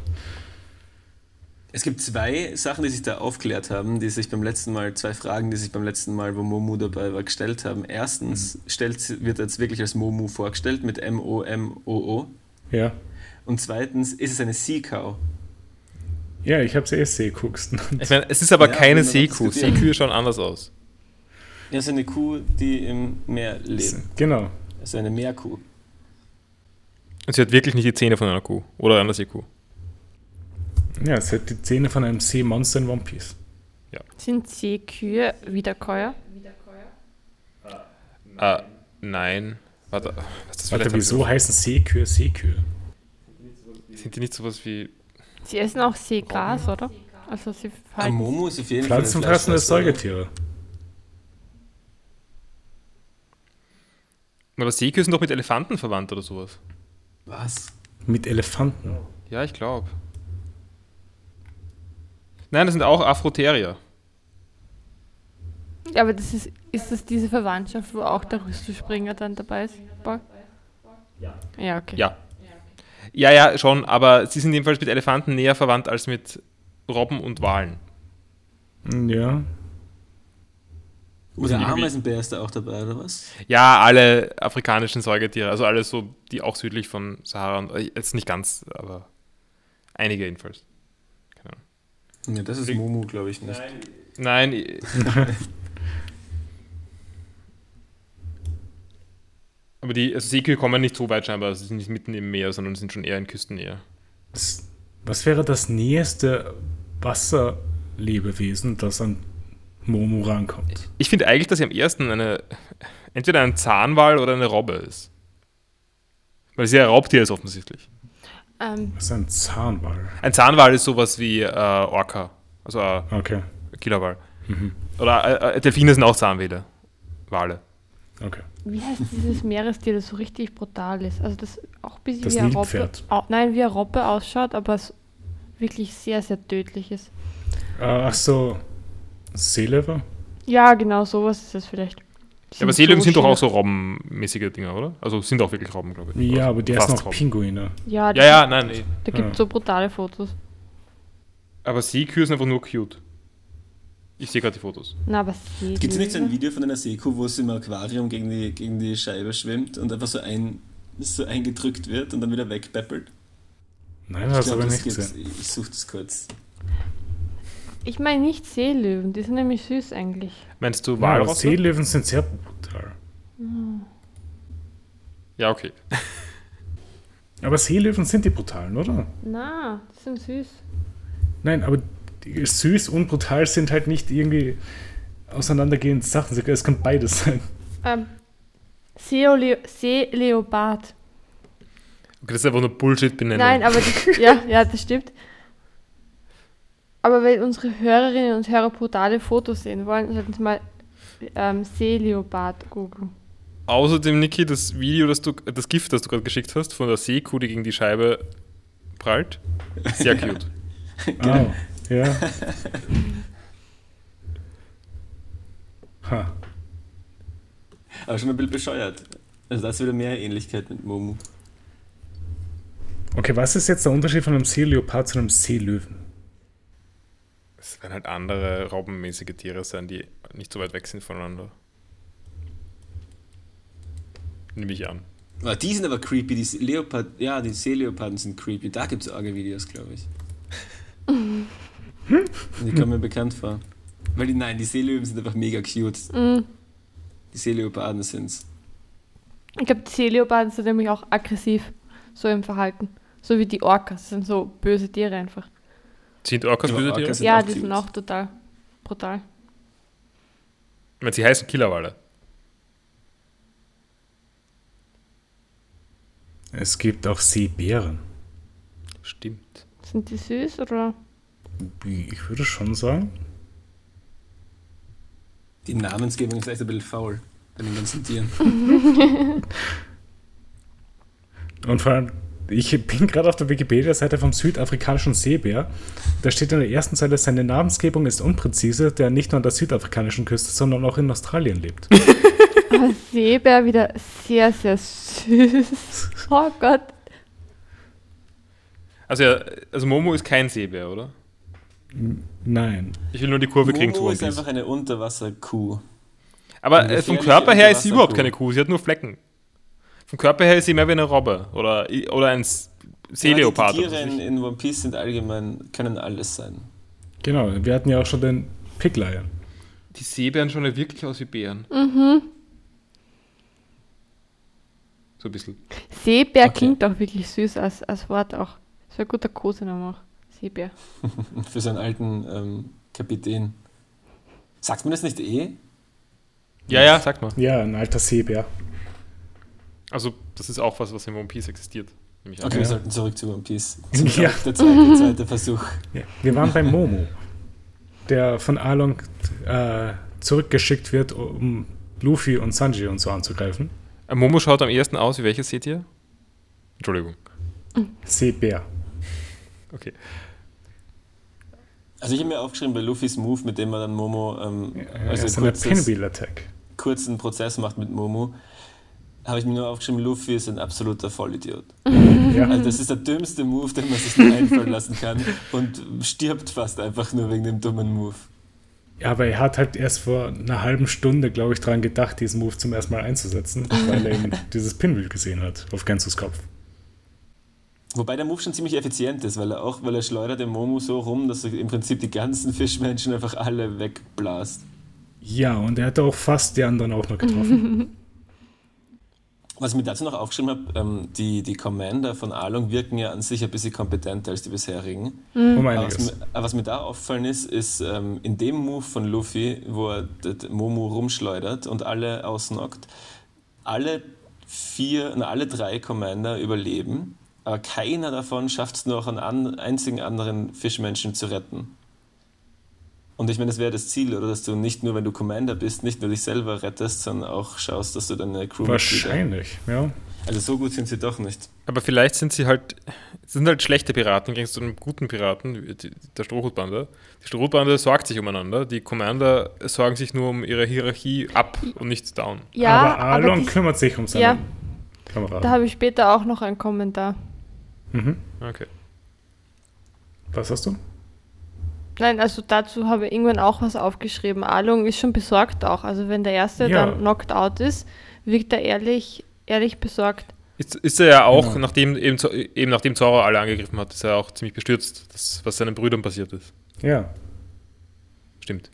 Es gibt zwei Sachen, die sich da aufklärt haben, die sich beim letzten Mal, zwei Fragen, die sich beim letzten Mal, wo Momu dabei war, gestellt haben. Erstens stellt, sie- wird er jetzt wirklich als Momu vorgestellt mit M-O-M-O-O. Ja. Und zweitens ist es eine Sea Cow. Ja, ich habe sie eh geguckt. Ich meine, es ist aber Ja, keine haben Seekuh. Seekühe schauen anders aus. Ja, es ist eine Kuh, die im Meer lebt. Genau. Also eine Meerkuh. Und sie hat wirklich nicht die Zähne von einer Kuh oder einer Seekuh. Ja, es hat die Zähne von einem Seemonster in One Piece. Sind Seekühe Wiederkäuer? Äh, nein. Warte, was ist das Warte, wieso heißen Seekühe Seekühe? Sind die nicht sowas wie. Sie essen auch Seegras, oder? Also sie Ah, halten Momo ist auf jeden Pflanzenfressende? Säugetiere. Aber Seekühe sind doch mit Elefanten verwandt oder sowas. Was? Mit Elefanten. Ja, ich glaube. Nein, das sind auch Afroterier. Ja, aber das ist, ist das diese Verwandtschaft, wo auch der Rüstelspringer dann dabei ist? Boah. Ja, okay. Ja. Ja, ja, schon, aber sie sind jedenfalls mit Elefanten näher verwandt als mit Robben und Walen. Ja. sind Oder Ameisenbär ist da auch dabei, oder was? Ja, alle afrikanischen Säugetiere, also alle so, die auch südlich von Sahara, und, äh, jetzt nicht ganz, aber einige jedenfalls. Ja, das ist Momo, glaube ich nicht. Nein, äh, (laughs) aber die also Seekühe kommen nicht so weit scheinbar, sie sind nicht mitten im Meer, sondern sind schon eher in Küstennähe. Das, was wäre das nächste Wasserlebewesen, das an Momo rankommt? Ich finde eigentlich, dass sie am ersten eine, entweder ein Zahnwal oder eine Robbe ist. Weil sie ja ein Raubtier ist offensichtlich. Ähm, Das ist ein Zahnwal. Ein Zahnwal ist sowas wie äh, Orca, also äh, Okay. Killerwal. Mhm. Oder äh, äh, Delfine sind auch Zahnwale. Wale. Okay. wie heißt dieses Meerestier, das so richtig brutal ist? Also das auch ein bisschen Das wie eine Robbe. Au, nein, wie eine Robbe ausschaut, aber es wirklich sehr, sehr tödlich ist. Äh, ach so. Seelever? Ja, genau, sowas ist es vielleicht. Ja, aber Seelöwen sind doch auch so robbenmäßige Dinger, oder? Also sind auch wirklich Robben, glaube ich. Ja, aber der ist Fast noch Robben. Pinguine. Ja, Ja, ja, nein, nee. da gibt es Ja. so brutale Fotos. Aber Seekühe sind einfach nur cute. Ich sehe gerade die Fotos. Na, was Gibt es nicht so ein Video von einer Seekuh, wo sie im Aquarium gegen die, gegen die Scheibe schwimmt und einfach so, ein, so eingedrückt wird und dann wieder wegpeppelt? Nein, das aber das nicht gesehen. Ich suche das kurz. Ich meine nicht Seelöwen, die sind nämlich süß eigentlich. Meinst du Ja, aber Walrosse? Seelöwen sind sehr brutal. Ja, okay. (laughs) Aber Seelöwen sind die brutalen, oder? Na, die sind süß. Nein, aber die süß und brutal sind halt nicht irgendwie auseinandergehende Sachen. Es kann beides sein. Ähm, Seeleopard. Okay, das ist einfach nur Bullshit-Benennung. Nein, aber die, (laughs) ja, ja, das stimmt. Aber wenn unsere Hörerinnen und Hörer brutale Fotos sehen wollen, sollten sie mal ähm, Seeleopard googeln. Außerdem, Niki, das Video, das du, das Gift, das du gerade geschickt hast, von der Seekuh, die gegen die Scheibe prallt. Sehr cute. Ah, (laughs) ja. (laughs) Ha. Aber schon ein bisschen bescheuert. Also da ist wieder mehr Ähnlichkeit mit Momu. Okay, was ist jetzt der Unterschied von einem Seeleopard zu einem Seelöwen? Es werden halt andere robbenmäßige Tiere sein, die nicht so weit weg sind voneinander. Nehme ich an. Ah, die sind aber creepy. Die Leopard, ja, die Seeleoparden sind creepy. Da gibt es arge Videos, glaube ich. die kommen mir bekannt vor. Weil die, nein, die Seelöwen sind einfach mega cute. Mm. Die Seeleoparden sind's. Ich glaube, die Seeleoparden sind nämlich auch aggressiv, so im Verhalten. So wie die Orcas, das sind so böse Tiere einfach. Sind Orcas Ja, böse Tiere? ja, die sind auch total brutal. Ich meine, sie heißen Killerwale. Es gibt auch Seebären. Stimmt. Sind die süß oder? Ich würde schon sagen. Die Namensgebung ist echt ein bisschen faul bei den ganzen Tieren. (laughs) (laughs) Und vor allem, ich bin gerade auf der Wikipedia-Seite vom südafrikanischen Seebär. Da steht in der ersten Zeile, seine Namensgebung ist unpräzise, der nicht nur an der südafrikanischen Küste, sondern auch in Australien lebt. (laughs) Aber Seebär wieder sehr, sehr süß. (laughs) Oh Gott. Also, ja, also Momo ist kein Seebär, oder? Nein. Ich will nur die Kurve kriegen zu Momo ist einfach eine Unterwasserkuh. Aber äh, vom Körper her ist sie überhaupt keine Kuh, sie hat nur Flecken. Vom Körper her ist sie mehr wie eine Robbe oder, oder ein Seeleopard. Ja, die, Tiere in, in One Piece sind allgemein, können alles sein. Genau, wir hatten ja auch schon den Piglion. die Seebären schauen ja wirklich aus wie Bären. Mhm. So ein bisschen. Seebär Okay. klingt auch wirklich süß als, als Wort auch. Das wäre ein guter Kosename auch. Seebär. (laughs) Für so einen alten ähm, Kapitän. Sagt man das nicht eh? Ja, ja, sag mal. Ja, ein alter Seebär. Also, das ist auch was, was in One Piece existiert. An. Okay, Ja. wir sollten zurück zu One Piece. (laughs) Ja. Der zweite, zweite Versuch. Ja. Wir waren bei Momo, der von Arlong äh, zurückgeschickt wird, um Luffy und Sanji und so anzugreifen. Äh, Momo schaut am ehesten aus wie welches seht ihr? Entschuldigung. Seebär. Okay. Also ich habe mir aufgeschrieben bei Luffys Move, mit dem man dann Momo, ähm, also Also ist eine kurzes, Pinwheel-Attack. kurzen Prozess macht mit Momo, habe ich mir nur aufgeschrieben, Luffy ist ein absoluter Vollidiot. (laughs) Ja. Also das ist der dümmste Move, den man sich nur einfallen lassen kann und stirbt fast einfach nur wegen dem dummen Move. ja, aber er hat halt erst vor einer halben Stunde, glaube ich, dran gedacht, diesen Move zum ersten Mal einzusetzen, weil er eben (laughs) dieses Pinwheel gesehen hat auf Gensus Kopf. Wobei der Move schon ziemlich effizient ist, weil er auch, weil er schleudert den Momo so rum, dass er im Prinzip die ganzen Fischmenschen einfach alle wegblasst. Ja, und er hat auch fast die anderen auch noch getroffen. (laughs) Was ich mir dazu noch aufgeschrieben habe, ähm, die, die Commander von Arlong wirken ja an sich ein bisschen kompetenter als die bisherigen. um Aber was, mir, aber was mir da auffallen ist, ist ähm, in dem Move von Luffy, wo er Momo rumschleudert und alle ausnockt, alle vier, na, alle drei Commander überleben, aber keiner davon schafft es noch, einen an, einzigen anderen Fischmenschen zu retten. Und ich meine, das wäre das Ziel, oder? Dass du nicht nur, wenn du Commander bist, nicht nur dich selber rettest, sondern auch schaust, dass du deine Crew Wahrscheinlich, ja. Also so gut sind sie doch nicht. Aber vielleicht sind sie halt, sind halt schlechte Piraten gegen so einen guten Piraten, die, der Strohhutbande. Die Strohhutbande sorgt sich umeinander, die Commander sorgen sich nur um ihre Hierarchie ab und nicht down. Ja, aber Arlong die- kümmert sich um seine Ja. Kameraden. da habe ich später auch noch einen Kommentar. Mhm. Okay. Was hast du? Nein, also dazu habe ich irgendwann auch was aufgeschrieben. Alung ist schon besorgt auch. Also wenn der Erste Ja. dann knocked out ist, wirkt er ehrlich, ehrlich besorgt. Ist, ist er ja auch, Genau. nachdem eben, eben nachdem Zora alle angegriffen hat, ist er auch ziemlich bestürzt, das, was seinen Brüdern passiert ist. Ja. Stimmt.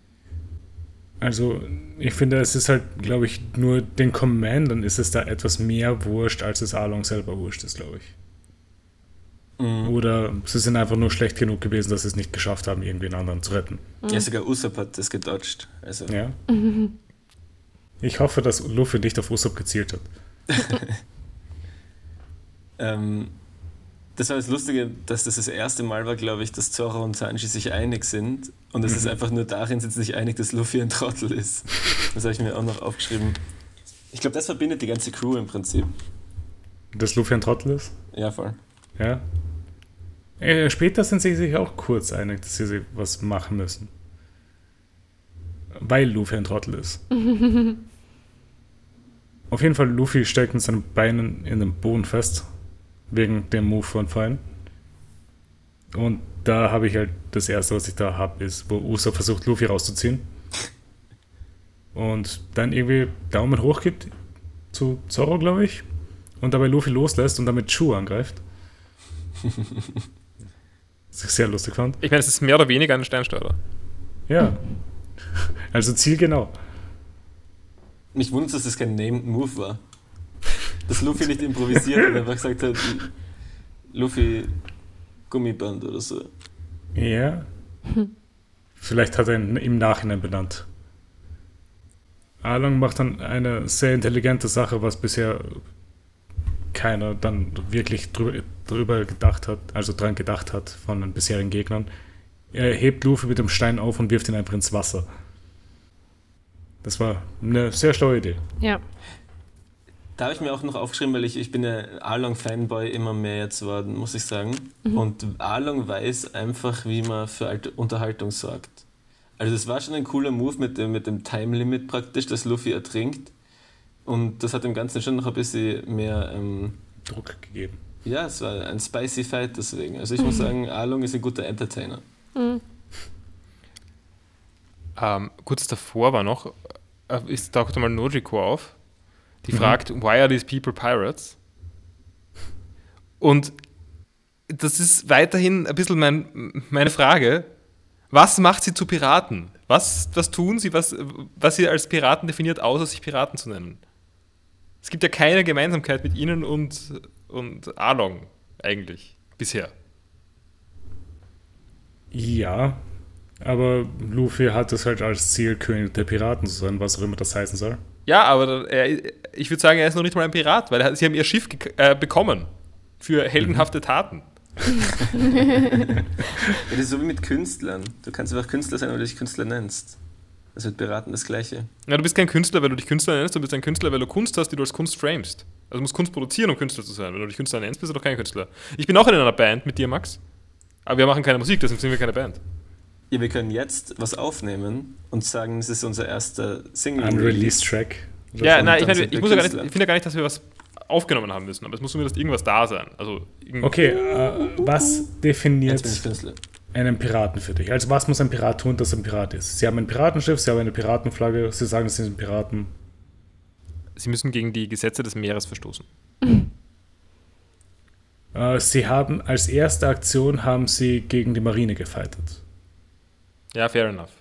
Also, ich finde, es ist halt, glaube ich, nur den Commandern ist es da etwas mehr wurscht, als es Along selber wurscht ist, glaube ich. Mhm. Oder sie sind einfach nur schlecht genug gewesen, dass sie es nicht geschafft haben, irgendwie einen anderen zu retten. Ja, sogar Usopp hat das gedodged. Also, Ja. (laughs) Ich hoffe, dass Luffy nicht auf Usopp gezielt hat. (laughs) ähm, das war das Lustige, dass das das erste Mal war, glaube ich, dass Zoro und Sanji sich einig sind. Und es ist einfach nur darin, sind sie sich einig, dass Luffy ein Trottel ist. Das habe ich mir auch noch aufgeschrieben. Ich glaube, das verbindet die ganze Crew im Prinzip. Dass Luffy ein Trottel ist? Ja, voll. Ja. Äh, später sind sie sich auch kurz einig, dass sie was machen müssen. Weil Luffy ein Trottel ist. (laughs) Auf jeden Fall, Luffy steckt mit seinen Beinen in den Boden fest. Wegen dem Move von vorhin. Und da habe ich halt das erste, was ich da habe, ist, wo Usopp versucht, Luffy rauszuziehen. Und dann irgendwie Daumen hoch gibt zu Zoro, glaube ich. Und dabei Luffy loslässt und damit Schuh angreift. (laughs) Was ich sehr lustig fand. Ich meine, es ist mehr oder weniger ein Steinsteuer. Ja. Also zielgenau. Mich wundert, dass das kein Named Move war. Dass Luffy nicht improvisiert und einfach gesagt hat, Luffy Gummiband oder so. Ja. Vielleicht hat er ihn im Nachhinein benannt. Arlong macht dann eine sehr intelligente Sache, was bisher keiner dann wirklich drüber, drüber gedacht hat, also dran gedacht hat von den bisherigen Gegnern. Er hebt Luffy mit dem Stein auf und wirft ihn einfach ins Wasser. Das war eine sehr schlaue Idee. Ja. Da habe ich mir auch noch aufgeschrieben, weil ich, ich bin ja Arlong-Fanboy immer mehr jetzt worden, muss ich sagen. Und Arlong weiß einfach, wie man für Unterhaltung sorgt. Also das war schon ein cooler Move mit dem, mit dem Time-Limit praktisch, dass Luffy ertrinkt. Und das hat dem Ganzen schon noch ein bisschen mehr, ähm, Druck gegeben. ja, es war ein spicy Fight deswegen. Also ich muss sagen, Arlong ist ein guter Entertainer. Ähm, kurz davor war noch, äh, ist taucht einmal Nojiko auf, die Mhm. fragt, why are these people pirates? Und das ist weiterhin ein bisschen mein, meine Frage. Was macht sie zu Piraten? Was, was tun sie, was, was sie als Piraten definiert, außer sich Piraten zu nennen? Es gibt ja keine Gemeinsamkeit mit ihnen und, und Arlong eigentlich bisher. Ja, aber Luffy hat es halt als Ziel, König der Piraten zu sein, was auch immer das heißen soll. Ja, aber er, ich würde sagen, er ist noch nicht mal ein Pirat, weil er, sie haben ihr Schiff äh, bekommen für heldenhafte Taten. (laughs) (laughs) Ja, das ist so wie mit Künstlern. Du kannst einfach Künstler sein, weil du dich Künstler nennst. Das wird beraten das Gleiche. Ja, du bist kein Künstler, weil du dich Künstler nennst, du bist ein Künstler, weil du Kunst hast, die du als Kunst framest. Also du musst Kunst produzieren, um Künstler zu sein. Wenn du dich Künstler nennst, bist du doch kein Künstler. Ich bin auch in einer Band mit dir, Max. Aber wir machen keine Musik, deswegen sind wir keine Band. Ja, wir können jetzt was aufnehmen und sagen, es ist unser erster Single. Unreleased Track. Ja, nein, ich, meine, ich, muss ja gar nicht, Künstler. ich finde ja gar nicht, dass wir was aufgenommen haben müssen, aber es muss zumindest irgendwas da sein. Also, Okay, äh, was Jetzt definiert bin ich Künstler. Einen Piraten für dich? Also was muss ein Pirat tun, dass er ein Pirat ist? Sie haben ein Piratenschiff, sie haben eine Piratenflagge, sie sagen, sie sind Piraten. sie müssen gegen die Gesetze des Meeres verstoßen. Äh, sie haben als erste Aktion haben sie gegen die Marine gefightet. Ja, fair enough.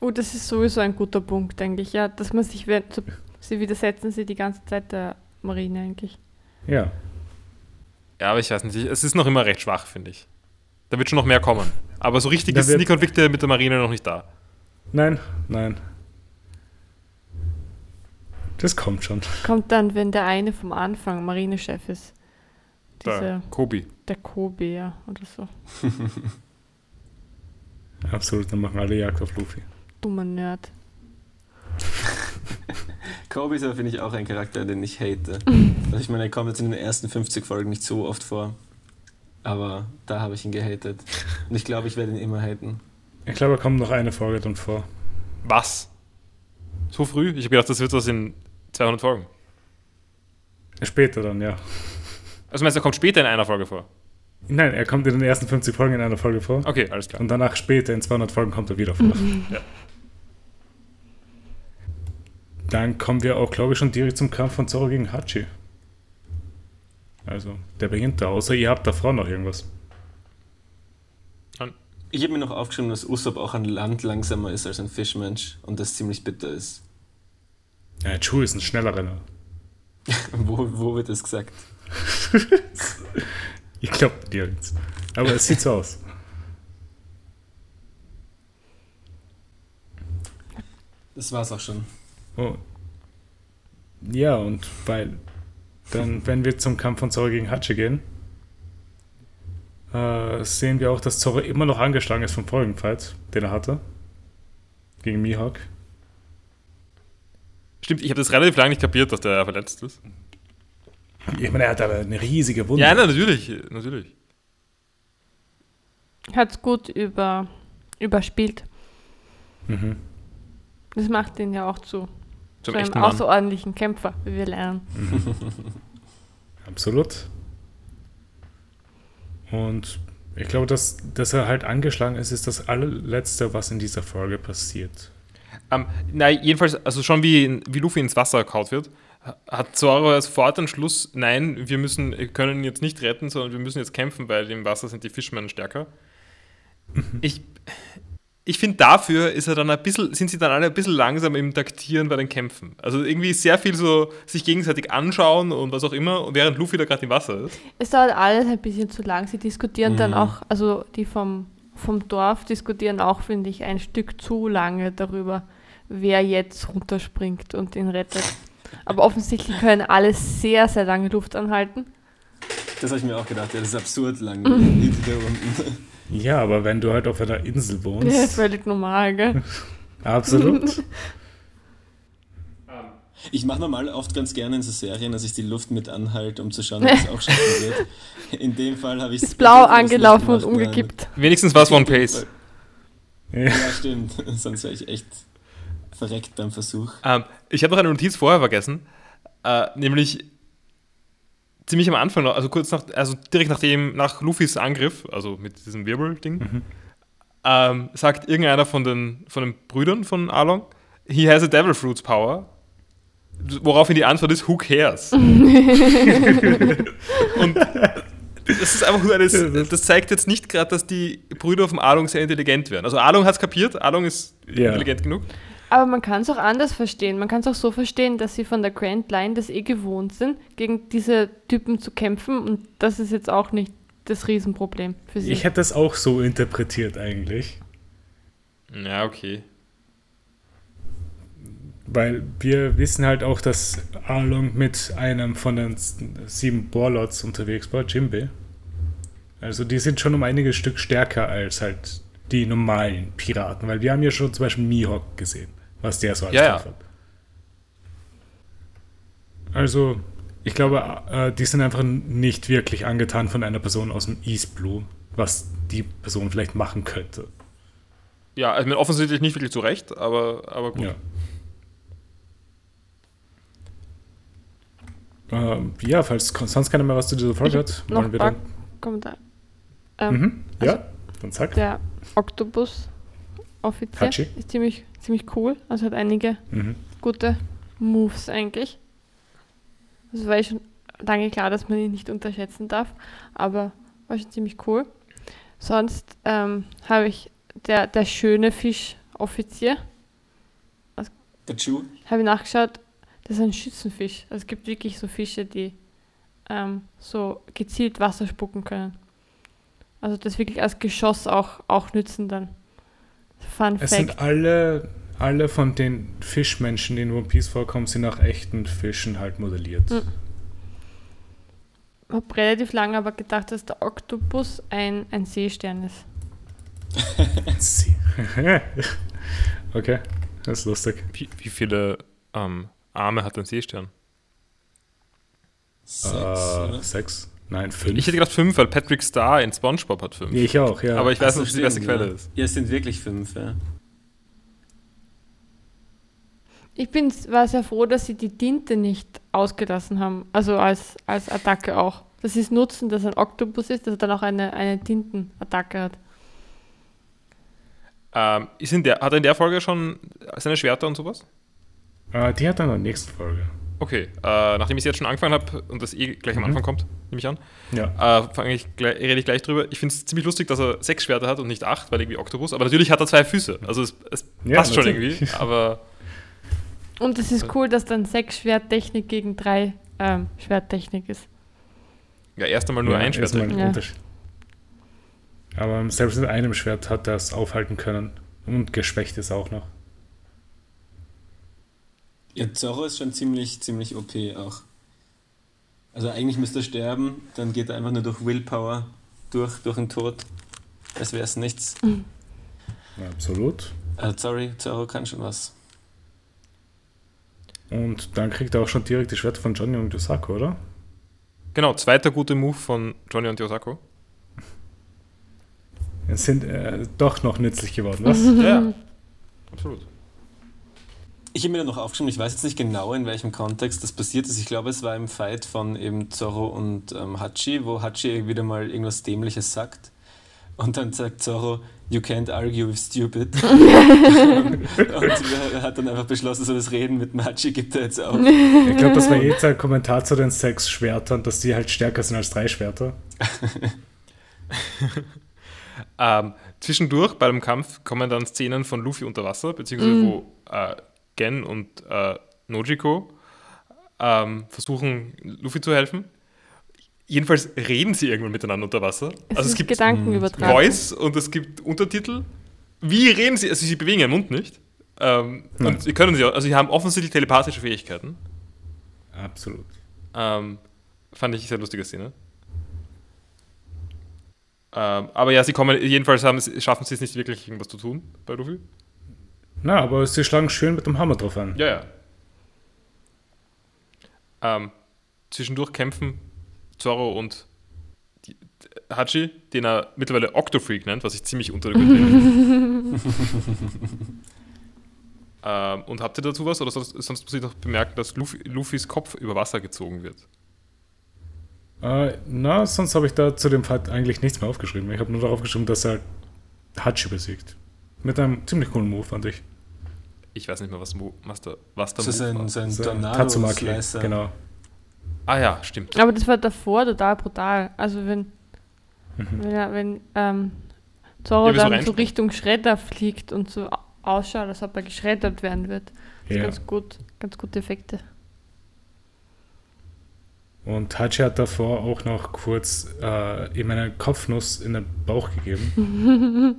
Oh, das ist sowieso ein guter Punkt, eigentlich, ja, dass man sich, so, sie widersetzen sie die ganze Zeit der Marine eigentlich. Ja. Ja, aber ich weiß nicht, es ist noch immer recht schwach, finde ich. Da wird schon noch mehr kommen. Aber so richtig Da sind die Konflikte mit der Marine noch nicht da. Nein, nein. Das kommt schon. Kommt dann, wenn der eine vom Anfang Marinechef ist. Dieser, Kobi. der Kobe, ja, oder so. (laughs) Absolut, dann machen alle Jagd auf Luffy. Dummer Nerd. (laughs) Kobe ist aber, finde ich, auch ein Charakter, den ich hate. (laughs) Also ich meine, er kommt jetzt in den ersten 50 Folgen nicht so oft vor. Aber da habe ich ihn gehatet. Und ich glaube, ich werde ihn immer haten. Ich glaube, da kommt noch eine Folge dann vor. Was? So früh? Ich habe gedacht, das wird was in 200 Folgen. Später dann, ja. Also meinst du, er kommt später in einer Folge vor? Nein, er kommt in den ersten 50 Folgen in einer Folge vor. Okay, alles klar. Und danach später in 200 Folgen kommt er wieder vor. (laughs) Ja. Dann kommen wir auch, glaube ich, schon direkt zum Kampf von Zoro gegen Hachi. Also, der beginnt da, außer ihr habt davor noch irgendwas. Ich habe mir noch aufgeschrieben, dass Usopp auch an Land langsamer ist als ein Fischmensch und das ziemlich bitter ist. Ja, Chu ist ein schneller Renner. (laughs) wo, wo wird das gesagt? (laughs) Ich glaube nirgends. Aber es sieht so aus. Das war's auch schon. Oh. Ja, und weil dann, wenn wir zum Kampf von Zoro gegen Hachi gehen, äh, sehen wir auch, dass Zoro immer noch angeschlagen ist vom vorigen Fight, den er hatte. Gegen Mihawk. Stimmt, ich habe das relativ lange nicht kapiert, dass der verletzt ist. Ich meine, er hat aber eine riesige Wunde. Ja, natürlich, natürlich. Hat es gut über, überspielt. Mhm. Das macht ihn ja auch zu, Zum zu einem Mann. außerordentlichen Kämpfer, wie wir lernen. (laughs) Absolut. Und ich glaube, dass, dass er halt angeschlagen ist, ist das allerletzte, was in dieser Folge passiert. Ähm, nein, jedenfalls, also schon wie, wie Luffy ins Wasser kaut wird, hat Zoro sofort den Schluss, nein, wir müssen, können ihn jetzt nicht retten, sondern wir müssen jetzt kämpfen, weil im Wasser sind die Fischmänner stärker. Ich, ich finde, dafür ist er dann ein bisschen, sind sie dann alle ein bisschen langsam im Taktieren bei den Kämpfen. Also irgendwie sehr viel so sich gegenseitig anschauen und was auch immer, während Luffy da gerade im Wasser ist. Es dauert alles ein bisschen zu lang. Sie diskutieren dann Mhm. auch, also die vom, vom Dorf diskutieren auch, finde ich, ein Stück zu lange darüber, wer jetzt runterspringt und ihn rettet. Aber offensichtlich können alle sehr, sehr lange Luft anhalten. Das habe ich mir auch gedacht, ja, das ist absurd lang. (laughs) unten. Ja, aber wenn du halt auf einer Insel Ja, wohnst. völlig normal, gell? (laughs) absolut. (laughs) Ich mache normal oft ganz gerne in so Serien, dass ich die Luft mit anhalte, um zu schauen, ob es auch schaffen wird. (laughs) In dem Fall habe ich Ist blau angelaufen und umgekippt. Wenigstens war es One Pace. Ja. Ja, stimmt. Sonst wäre ich echt verreckt beim Versuch. Ähm, ich habe noch eine Notiz vorher vergessen, äh, nämlich ziemlich am Anfang, noch, also kurz nach, also direkt nachdem, nach Luffys Angriff, also mit diesem Wirbel-Ding, ähm, sagt irgendeiner von den, von den Brüdern von Arlong, he has a Devil Fruits Power. Woraufhin die Antwort ist, who cares? (laughs) (laughs) Und das ist einfach nur eine, das zeigt jetzt nicht gerade, dass die Brüder vom Arlong sehr intelligent werden. Also Arlong hat es kapiert, Arlong ist Ja. intelligent genug. Aber man kann es auch anders verstehen. Man kann es auch so verstehen, dass sie von der Grand Line das eh gewohnt sind, gegen diese Typen zu kämpfen. Und das ist jetzt auch nicht das Riesenproblem für sie. Ich hätte das auch so interpretiert eigentlich. Ja, okay. Weil wir wissen halt auch, dass Arlong mit einem von den sieben Warlords unterwegs war, Jimbe. Also die sind schon um einiges Stück stärker als halt die normalen Piraten, weil wir haben ja schon zum Beispiel Mihawk gesehen, was der so als Ja, drauf hat. Also, ich glaube, äh, die sind einfach nicht wirklich angetan von einer Person aus dem East Blue, was die Person vielleicht machen könnte. Ja, also offensichtlich nicht wirklich zu Recht, aber, aber gut. Ja. Ähm, ja, falls sonst keiner mehr was zu dieser Folge hat, wollen wir dann. Kommentare. Ähm, Mhm. Ja, dann zack. Der Octopus-Offizier Hachi. ist ziemlich, ziemlich cool. Also hat einige Mhm. gute Moves eigentlich. Also war eh schon lange klar, dass man ihn nicht unterschätzen darf, aber war schon ziemlich cool. Sonst ähm, habe ich der, der schöne Fisch-Offizier, Der Chu? habe ich nachgeschaut, das ist ein Schützenfisch. Also es gibt wirklich so Fische, die ähm, so gezielt Wasser spucken können. Also das wirklich als Geschoss auch, auch nützen dann. Fun Es Fact. sind alle, alle von den Fischmenschen, die in One Piece vorkommen, sind nach echten Fischen halt modelliert. Mhm. Ich habe relativ lange aber gedacht, dass der Oktopus ein, ein Seestern ist. (laughs) (laughs) Okay, das ist lustig. Wie, wie viele ähm, Arme hat ein Seestern? Sechs, äh, sechs? Nein, fünf. Ich hätte gedacht fünf, weil Patrick Star in SpongeBob hat fünf. ich auch, ja. Aber ich weiß so, nicht, ob es die beste Quelle ja. ist. Ja, es sind wirklich fünf, ja. Ich bin, war sehr froh, dass sie die Tinte nicht ausgelassen haben. Also als, als Attacke auch. dass sie es nutzen, dass er ein Oktopus ist, dass er dann auch eine, eine Tintenattacke hat. Ähm, ist in der, hat er in der Folge schon seine Schwerter und sowas? Äh, die hat dann in der nächsten Folge. Okay, äh, nachdem ich jetzt schon angefangen habe und das eh gleich am Mhm. Anfang kommt, nehme ich an, Ja. äh, fange ich gleich, rede ich gleich drüber. Ich finde es ziemlich lustig, dass er sechs Schwerter hat und nicht acht, weil irgendwie Oktopus. Aber natürlich hat er zwei Füße. Also es, es Ja, passt schon irgendwie. Aber (laughs) Und es ist cool, dass dann sechs Schwerttechnik gegen drei ähm, Schwerttechnik ist. ja, erst einmal nur ja, ein Schwert. ein Ja. Aber selbst mit einem Schwert hat er es aufhalten können. Und geschwächt ist auch noch. Ja, Zorro ist schon ziemlich, ziemlich OP auch. Also eigentlich müsste er sterben, dann geht er einfach nur durch Willpower durch, durch den Tod. Als wäre es nichts. Ja, absolut. Äh, sorry, Zorro kann schon was. Und dann kriegt er auch schon direkt die Schwerter von Johnny und Yosako, oder? Genau, zweiter guter Move von Johnny und Yosako. Sind äh, doch noch nützlich geworden, was? (laughs) Ja, absolut. Ich habe mir da noch aufgeschrieben, ich weiß jetzt nicht genau, in welchem Kontext das passiert ist. Ich glaube, es war im Fight von eben Zorro und ähm, Hachi, wo Hachi wieder mal irgendwas Dämliches sagt. Und dann sagt Zorro, you can't argue with stupid. (laughs) und er hat dann einfach beschlossen, so das Reden mit dem Hachi gibt er jetzt auf. (laughs) Ich glaube, das war jetzt ein Kommentar zu den sechs Schwertern, dass die halt stärker sind als drei Schwerter. (laughs) Ähm, zwischendurch bei dem Kampf kommen dann Szenen von Luffy unter Wasser, beziehungsweise wo äh, Gen und äh, Nojiko ähm, versuchen, Luffy zu helfen. Jedenfalls reden sie irgendwann miteinander unter Wasser. Es also es gibt Gedankenübertragung. Voice und es gibt Untertitel. Wie reden sie? Also sie bewegen ihren Mund nicht. Ähm, Nein. und sie können sie auch, also sie haben offensichtlich telepathische Fähigkeiten. Absolut. Ähm, fand ich eine sehr lustige Szene. Ähm, aber ja, sie kommen, jedenfalls haben, schaffen sie es nicht wirklich, irgendwas zu tun bei Luffy. Na, aber sie schlagen schön mit dem Hammer drauf an. Ja, ja. Ähm, zwischendurch kämpfen Zorro und die, Hachi, den er mittlerweile Octofreak nennt, was ich ziemlich unter der Gürtel finde. (laughs) ähm, Und habt ihr dazu was? Oder sonst, sonst muss ich noch bemerken, dass Luffy, Luffys Kopf über Wasser gezogen wird. Äh, na, sonst habe ich da zu dem Fight eigentlich nichts mehr aufgeschrieben. Ich habe nur darauf geschrieben, dass er Hachi besiegt. Mit einem ziemlich coolen Move, fand ich. Ich weiß nicht mehr, was, was da, was da Das ist ein, so ein So, Tornado-Slicer. genau. Ah ja, stimmt. Aber das war davor total brutal. Also wenn, Mhm. wenn, wenn ähm, Zorro Ja, dann so. Richtung Schredder fliegt und so au- ausschaut, als ob er geschreddert werden wird. Das ist Ja. ganz gut, ganz gute Effekte. Und Hachi hat davor auch noch kurz äh, ihm eine Kopfnuss in den Bauch gegeben.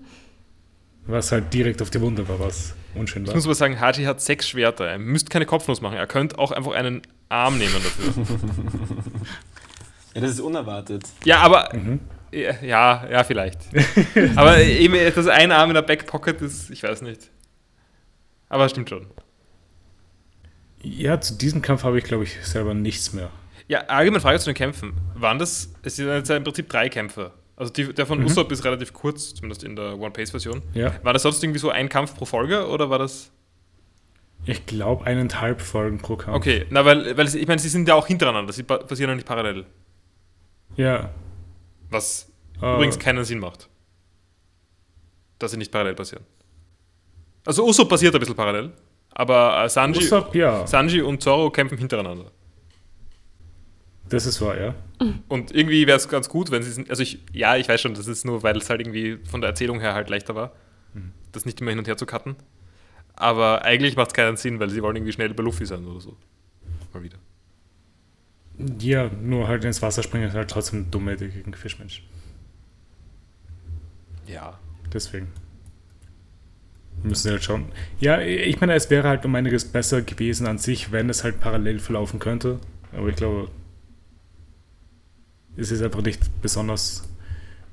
(laughs) was halt direkt auf die Wunde war, was unschön Ich muss aber sagen, Haji hat sechs Schwerter. Er müsste keine Kopfnuss machen. Er könnte auch einfach einen Arm nehmen dafür. (laughs) Ja, das ist unerwartet. ja, aber. Mhm. Ja, ja, vielleicht. aber eben, das ein Arm in der Backpocket ist, ich weiß nicht. Aber stimmt schon. Ja, zu diesem Kampf habe ich, glaube ich, selber nichts mehr. Ja, allgemeine Frage zu den Kämpfen. Waren das, es sind jetzt im Prinzip drei Kämpfe. Also die, der von Mhm. Usopp ist relativ kurz, zumindest in der One-Piece-Version. Ja, War das sonst irgendwie so ein Kampf pro Folge oder war das. ich glaube eineinhalb Folgen pro Kampf. Okay, na, weil, weil ich meine, sie sind ja auch hintereinander, sie pa- passieren ja nicht parallel. Ja. Was äh, übrigens keinen Sinn macht. Dass sie nicht parallel passieren. Also Usopp passiert ein bisschen parallel, aber äh, Sanji, Usopp, ja. Sanji und Zoro kämpfen hintereinander. Das ist wahr, ja. Und irgendwie wäre es ganz gut, wenn sie sind. Also ich, ja, ich weiß schon, das ist nur, weil es halt irgendwie von der Erzählung her halt leichter war, das nicht immer hin und her zu cutten. Aber eigentlich macht es keinen Sinn, weil sie wollen irgendwie schnell bei Luffy sein oder so. Mal wieder. Ja, nur halt ins Wasser springen ist halt trotzdem dumme Idee gegen Fischmensch. Ja. Deswegen. Müssen sie halt schauen. Ja, ich meine, es wäre halt um einiges besser gewesen an sich, wenn es halt parallel verlaufen könnte. Aber ich glaube, es ist einfach nicht besonders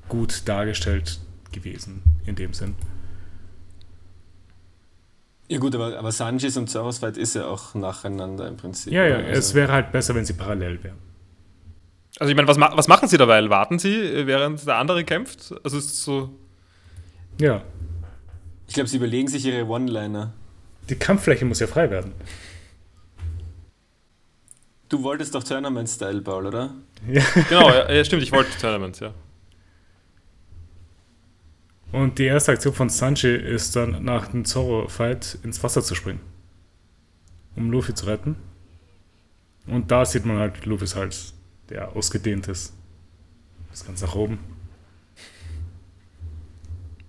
gut dargestellt gewesen in dem Sinn. Ja gut, aber, aber Sanjis und Zoros Fight ist ja auch nacheinander im Prinzip. Ja, ja, Also- es wäre halt besser, wenn sie parallel wären. Also ich meine, was, ma was machen sie dabei? Warten sie, äh, während der andere kämpft? Also es ist so. Ja, Ich glaube, sie überlegen sich ihre One-Liner. die Kampffläche muss ja frei werden. Du wolltest doch Tournament-Style, Paul, oder? Ja. Genau, ja, stimmt, ich wollte Tournament, ja. Und die erste Aktion von Sanji ist dann nach dem Zorro-Fight ins Wasser zu springen. Um Luffy zu retten. Und da sieht man halt Luffys Hals, der ausgedehnt ist. Das ganz nach oben.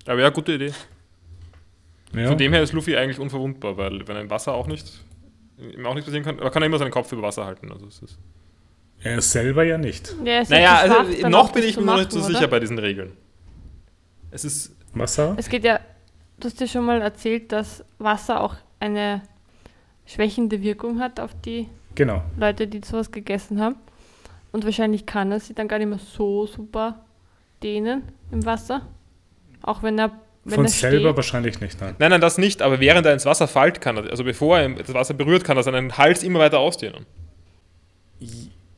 Aber ja, gute Idee. Ja. Von dem her ist Luffy eigentlich unverwundbar, weil wenn er im Wasser auch nicht, ihm auch nichts passieren kann, aber kann er immer seinen Kopf über Wasser halten. Also es ist er selber ja nicht. Ja, ist naja, ja also schwach, noch bin ich mir noch nicht so oder? sicher bei diesen Regeln. Es ist, Wasser? Es geht ja, du hast dir schon mal erzählt, dass Wasser auch eine schwächende Wirkung hat auf die Genau. Leute, die sowas gegessen haben. Und wahrscheinlich kann er sie dann gar nicht mehr so super dehnen im Wasser. Auch wenn er, wenn Von er selber steht. wahrscheinlich nicht, nein. nein, nein, das nicht, aber während er ins Wasser fällt, kann er, also bevor er das Wasser berührt, kann er seinen Hals immer weiter ausdehnen.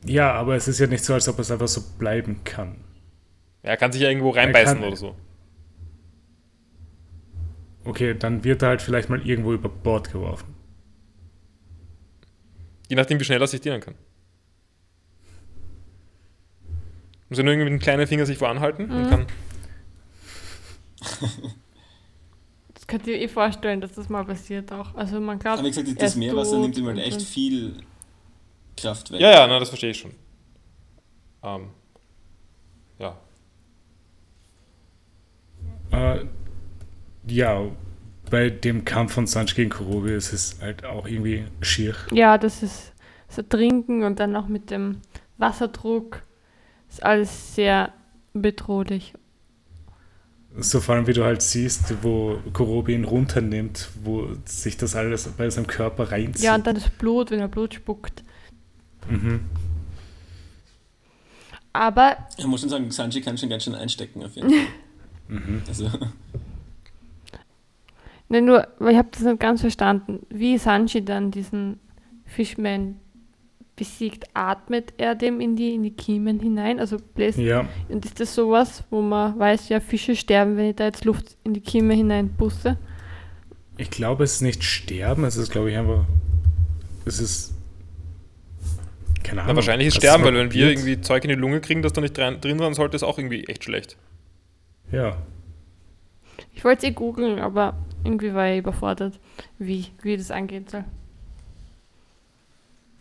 Ja, aber es ist ja nicht so, als ob es einfach so bleiben kann. Er kann sich ja irgendwo reinbeißen kann- oder so. Okay, dann wird er halt vielleicht mal irgendwo über Bord geworfen. Je nachdem, wie schnell er sich dehnen kann. Muss er nur irgendwie mit dem kleinen Finger sich wo anhalten Mhm. und kann. (laughs) Das könnt ihr eh vorstellen, dass das mal passiert auch. Also man glaubt, Aber wie gesagt, das ist Meerwasser nimmt ihm halt echt viel Kraft weg. Ja, ja, na, das verstehe ich schon. Ähm, ja. Äh, ja, bei dem Kampf von Sanji gegen Kurobe ist es halt auch irgendwie schier. Ja, das ist so trinken und dann auch mit dem Wasserdruck. Ist alles sehr bedrohlich. So vor allem, wie du halt siehst, wo Kurobe ihn runternimmt, wo sich das alles bei seinem Körper reinzieht. Ja, und dann das Blut, wenn er Blut spuckt. Mhm. Aber Ich muss schon sagen, Sanji kann schon ganz schön einstecken auf jeden Fall. (laughs) Mhm. Also, (laughs) Ne, nur, weil ich habe das nicht ganz verstanden. Wie Sanji dann diesen Fishman besiegt, atmet er dem in die, in die Kiemen hinein? Also bläst. Ja, Und ist das sowas, wo man weiß, ja, Fische sterben, wenn ich da jetzt Luft in die Kiemen hinein puste? ich glaube, es ist nicht sterben, es ist, glaube ich, einfach. Es ist. Keine Ahnung. Na, wahrscheinlich ist sterben, weil wenn wir irgendwie Zeug in die Lunge kriegen, das da nicht drin, drin sein sollte, ist auch irgendwie echt schlecht. Ja. Ich wollte es eh googeln, aber irgendwie war ich überfordert, wie, wie das angehen soll.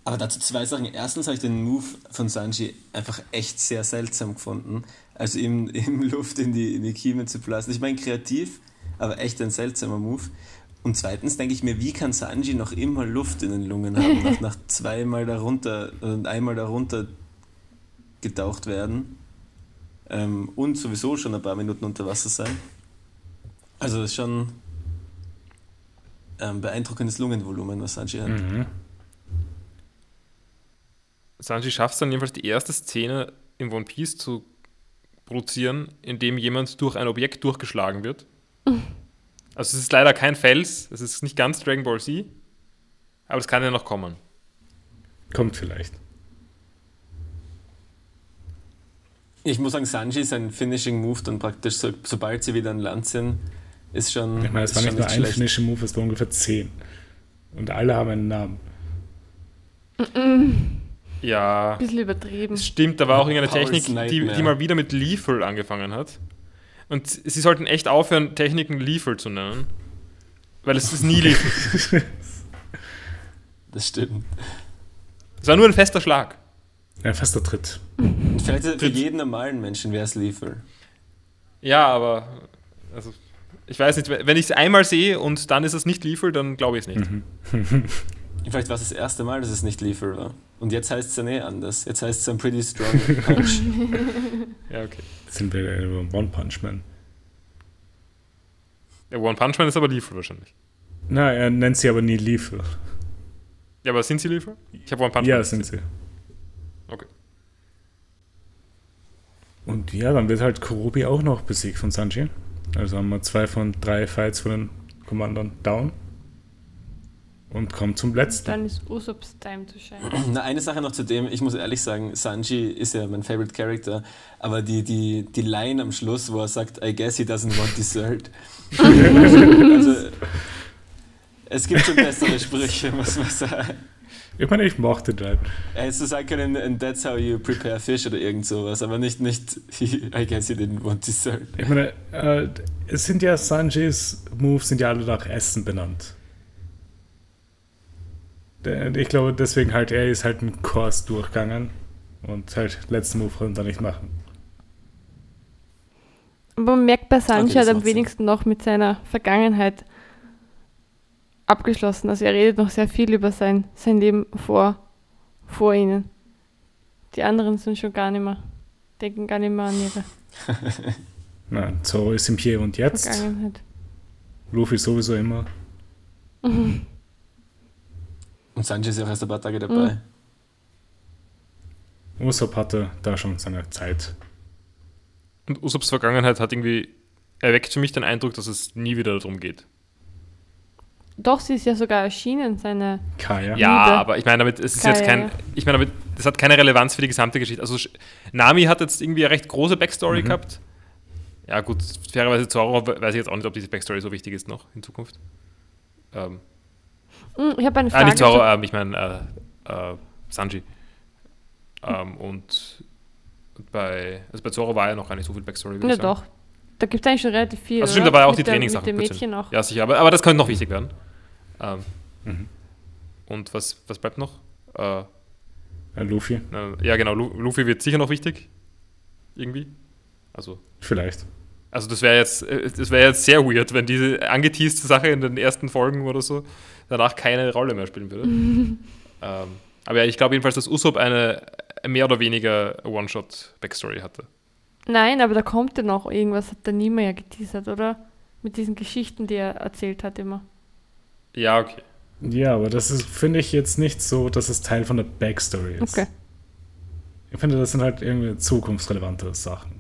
aber dazu zwei Sachen. Erstens habe ich den Move von Sanji einfach echt sehr seltsam gefunden. Also ihm, (laughs) ihm Luft in die, in die Kiemen zu blasen. Ich meine, kreativ, aber echt ein seltsamer Move. Und zweitens denke ich mir, wie kann Sanji noch immer Luft in den Lungen haben, nach, nach zweimal darunter und einmal darunter getaucht werden ähm, und sowieso schon ein paar Minuten unter Wasser sein. Also das ist schon ähm, beeindruckendes Lungenvolumen, was Sanji hat. Mhm. Sanji schafft es dann jedenfalls die erste Szene in One Piece zu produzieren, in dem jemand durch ein Objekt durchgeschlagen wird. (laughs) Also es ist leider kein Fels, es ist nicht ganz Dragon Ball Z, aber es kann ja noch kommen. Kommt vielleicht. Ich muss sagen, Sanji, sein Finishing Move dann praktisch, so, sobald sie wieder an Land sind, ist schon. Ich meine, es ist war nicht nur ein schlecht. Finishing Move, es waren ungefähr zehn. Und alle haben einen Namen. Ja, Bisschen übertrieben. stimmt, da war auch irgendeine Technik, die, die mal wieder mit Lethal angefangen hat. Und sie sollten echt aufhören, Techniken Lethal zu nennen. Weil es ist nie Lethal. (laughs) Das stimmt. Es war nur ein fester Schlag. Ein fester Tritt. Und vielleicht für jeden normalen Menschen wäre es lethal. Ja, aber also, ich weiß nicht, wenn ich es einmal sehe und dann ist es nicht Lethal, dann glaube ich es nicht. (laughs) Vielleicht war es das erste Mal, dass es nicht lethal war. Und jetzt heißt es ja eh anders. Jetzt heißt es ein pretty strong (laughs) punch. (laughs) Ja, okay. Jetzt sind wir beim One Punch Man. Der One Punch Man ist aber Lethal wahrscheinlich. Na, er nennt sie aber nie Lethal. Ja, aber sind sie Lethal? Ich habe One Punch Ja, Man. sind sie. Okay. Und ja, dann wird halt Kurobi auch noch besiegt von Sanji. Also haben wir zwei von drei Fights von den Commandern down. Und kommt zum letzten. Dann ist Usops Time to shine. (clears throat) Na, eine Sache noch zu dem, ich muss ehrlich sagen, Sanji ist ja mein favorite Character, aber die, die, die Line am Schluss, wo er sagt, I guess he doesn't want dessert. (laughs) also, es gibt schon bessere Sprüche, muss man sagen. Ich meine, ich mochte den. Er hätte so sagen können, and that's how you prepare fish oder irgend sowas, aber nicht, nicht, (laughs) I guess he didn't want dessert. Ich meine, äh, es sind ja Sanjis Moves sind ja alle nach Essen benannt. Ich glaube, deswegen halt, er ist halt einen Kurs durchgegangen und halt letzten Move konnte er nicht machen. Aber man merkt bei Sanji Okay, am macht Sinn. wenigsten noch mit seiner Vergangenheit abgeschlossen. Also er redet noch sehr viel über sein, sein Leben vor, vor ihnen. Die anderen sind schon gar nicht mehr, denken gar nicht mehr an ihre (laughs) Nein, Zoro ist im Hier und Jetzt. Vergangenheit. Luffy sowieso immer. (laughs) Und Sanji ist ja auch erst ein paar Tage dabei. Usopp hatte da schon seine Zeit. Und Usops Vergangenheit hat irgendwie, erweckt für mich den Eindruck, dass es nie wieder darum geht. Doch, sie ist ja sogar erschienen, seine. Kaya. Ja, aber ich meine damit, es ist Kaya, jetzt kein, ich meine damit, das hat keine Relevanz für die gesamte Geschichte. Also Nami hat jetzt irgendwie eine recht große Backstory Mhm. gehabt. Ja gut, fairerweise Zoro weiß ich jetzt auch nicht, ob diese Backstory so wichtig ist noch in Zukunft. Ähm, Hm, Ich habe eine ah, Frage. nicht Zoro, ähm, ich meine äh, äh, Sanji. Ähm, und bei, also bei Zoro war ja noch gar nicht so viel Backstory. ja, doch. Da gibt es eigentlich schon relativ viel. Also stimmt, da war ja auch Mit die der- Trainingssachen. Mit dem. Mädchen auch. Ja, sicher, aber, aber das könnte noch wichtig werden. Ähm, Mhm. Und was, was bleibt noch? Äh, Äh, Luffy, äh, ja, genau, Lu Luffy wird sicher noch wichtig. Irgendwie. Also, vielleicht. Also das wäre jetzt, äh, das wäre jetzt sehr weird, wenn diese angeteaste Sache in den ersten Folgen oder so danach keine Rolle mehr spielen würde. (laughs) ähm, aber ja, ich glaube jedenfalls, dass Usopp eine mehr oder weniger One-Shot-Backstory hatte. Nein, aber da kommt ja noch irgendwas, hat der Nima ja geteasert, oder? Mit diesen Geschichten, die er erzählt hat immer. Ja, okay. Ja, aber das ist, finde ich jetzt nicht so, dass es Teil von der Backstory ist. Okay. Ich finde, das sind halt irgendwie zukunftsrelevante Sachen.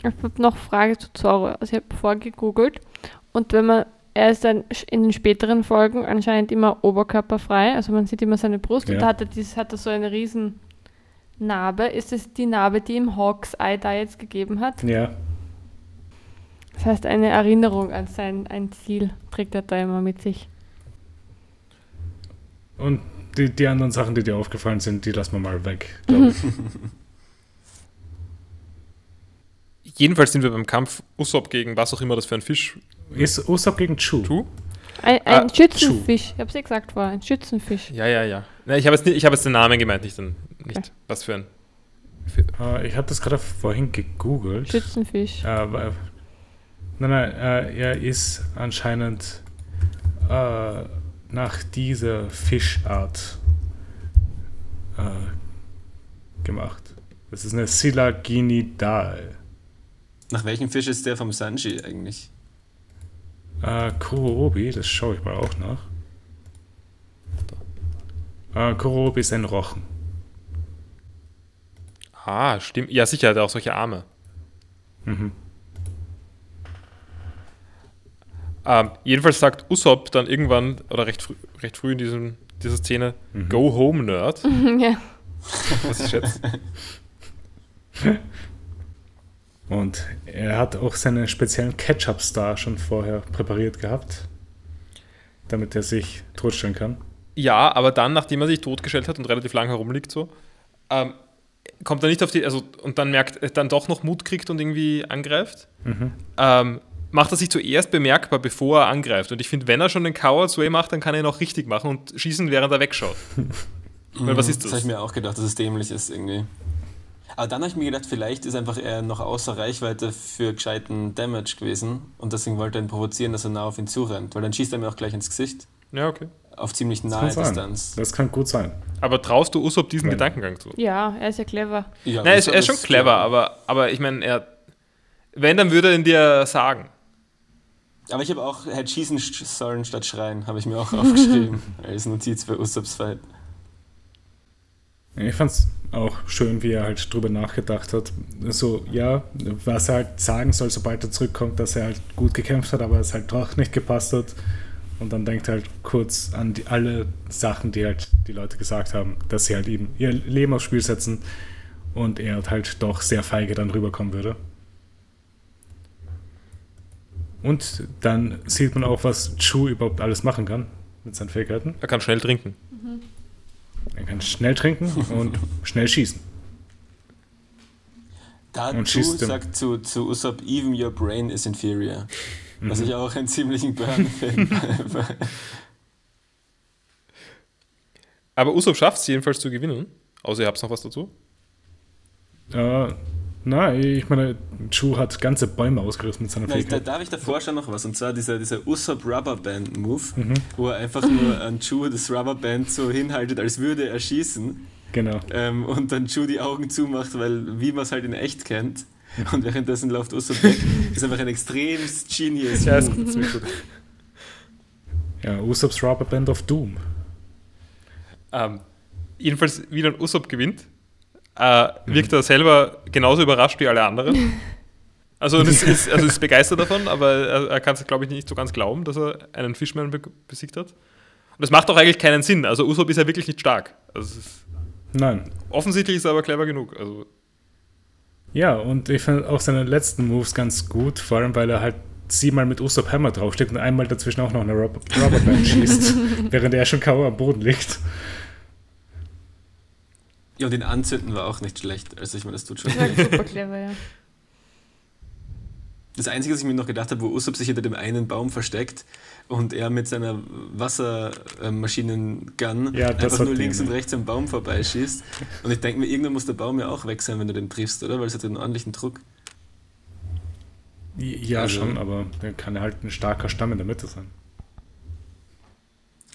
Ich habe noch Frage zu Zoro. Also ich habe vorgegoogelt und wenn man, er ist dann in den späteren Folgen anscheinend immer oberkörperfrei, also man sieht immer seine Brust und Ja. da hat er, dieses, hat er so eine riesen Narbe. Ist es die Narbe, die ihm Hawks Eye da jetzt gegeben hat? Ja, Das heißt, eine Erinnerung an sein ein Ziel trägt er da immer mit sich. und die, die anderen Sachen, die dir aufgefallen sind, die lassen wir mal weg. (laughs) glaub ich. Jedenfalls sind wir beim Kampf Usopp gegen was auch immer das für ein Fisch. Ist Usopp gegen Chu? Tu? Ein, ein Ah, Schützenfisch, ich habe es ja gesagt vorher, ein Schützenfisch. Ja, ja, ja. Na, ich habe jetzt, ich habe jetzt den Namen gemeint, nicht, den, nicht Okay. was für ein. Äh, ich habe das gerade vorhin gegoogelt. Schützenfisch. Äh, weil- nein, nein, äh, er ist anscheinend äh, nach dieser Fischart äh, gemacht. Das ist eine Silaginidae. Nach welchem Fisch ist der vom Sanji eigentlich? Äh, Kurobi, das schaue ich mal auch nach. Äh, Kurobi ist ein Rochen. Ah, stimmt. Ja, sicher, hat er auch solche Arme. Mhm. Ähm, jedenfalls sagt Usopp dann irgendwann, oder recht, früh, recht früh in diesem, dieser Szene, Mhm. Go home, Nerd. (laughs) ja. Was ich schätze. (laughs) Und er hat auch seinen speziellen Ketchup-Star schon vorher präpariert gehabt, damit er sich totstellen kann. Ja, aber dann, nachdem er sich totgestellt hat und relativ lang herumliegt, so, ähm, kommt er nicht auf die, also, und dann merkt, er dann doch noch Mut kriegt und irgendwie angreift, Mhm. ähm, macht er sich zuerst bemerkbar, bevor er angreift. Und ich finde, wenn er schon den Coward Sway macht, dann kann er ihn auch richtig machen und schießen, während er wegschaut. (laughs) Weil was ist Das das? habe ich mir auch gedacht, dass es dämlich ist irgendwie. Aber dann habe ich mir gedacht, vielleicht ist einfach er noch außer Reichweite für gescheiten Damage gewesen und deswegen wollte er ihn provozieren, dass er nah auf ihn zurennt, weil dann schießt er mir auch gleich ins Gesicht Ja, okay. auf ziemlich Das nahe sein. Distanz. Das kann gut sein. Aber traust du Usopp diesen Weil- Gedankengang zu? ja, er ist ja clever. Ja, Nein, er ist, das- er ist schon das- clever, aber, aber ich meine, er. Wenn, dann würde er ihn dir sagen. Aber ich habe auch, er hätte schießen sch- sollen statt schreien, habe ich mir auch (laughs) aufgeschrieben als Notiz für Usopps Fight. Ich fand es auch schön, wie er halt drüber nachgedacht hat. So, ja, was er halt sagen soll, sobald er zurückkommt, dass er halt gut gekämpft hat, aber es halt doch nicht gepasst hat. Und dann denkt er halt kurz an die, alle Sachen, die halt die Leute gesagt haben, dass sie halt eben ihr Leben aufs Spiel setzen und er halt doch sehr feige dann rüberkommen würde. Und dann sieht man auch, was Chu überhaupt alles machen kann. mit seinen Fähigkeiten. Er kann schnell trinken. Er kann schnell trinken und (laughs) schnell schießen. Dazu sagt zu, zu Usopp, even your brain is inferior. Was ich auch einen ziemlichen Burn finde. Aber Usopp schafft es jedenfalls zu gewinnen. Außer ihr habt noch was dazu. Äh, na, ich meine, Chu hat ganze Bäume ausgerissen mit seiner Nein, da Fähigkeit. darf ich davor schon noch was. Und zwar dieser, dieser Usopp Rubberband Move, Mhm. wo er einfach nur an Chu das Rubberband so hinhaltet, als würde er schießen. Genau. Ähm, und dann Chu die Augen zumacht, weil wie man es halt in echt kennt. Und währenddessen läuft Usopp weg. ist einfach ein extrem genius Ja, ist gut. Ja, Usopp's Rubber Band of Doom. Ähm, jedenfalls, wie dann Usopp gewinnt, äh, wirkt er selber genauso überrascht wie alle anderen. (laughs) Also, das ist, also ist (laughs) begeistert davon, aber er, er kann es, glaube ich, nicht so ganz glauben, dass er einen Fishman be besiegt hat. Und das macht auch eigentlich keinen Sinn. Also Usopp ist ja wirklich nicht stark. Also Nein. offensichtlich ist er aber clever genug. Also, Ja, und ich finde auch seine letzten Moves ganz gut, vor allem weil er halt siebenmal mit Usopp Hammer draufsteht und einmal dazwischen auch noch eine Rubberband schießt, (laughs) während er schon K.O. am Boden liegt. Ja, und den Anzünden war auch nicht schlecht. Also ich meine, das tut schon. Das war super clever, ja. (laughs) Das Einzige, was ich mir noch gedacht habe, wo Usopp sich hinter dem einen Baum versteckt und er mit seiner Wassermaschinen-Gun Ja, einfach nur den, links und ja. rechts am Baum vorbeischießt. Und ich denke mir, irgendwann muss der Baum ja auch weg sein, wenn du den triffst, oder? Weil es hat einen ordentlichen Druck. Ja, Also- schon, aber dann kann er halt ein starker Stamm in der Mitte sein.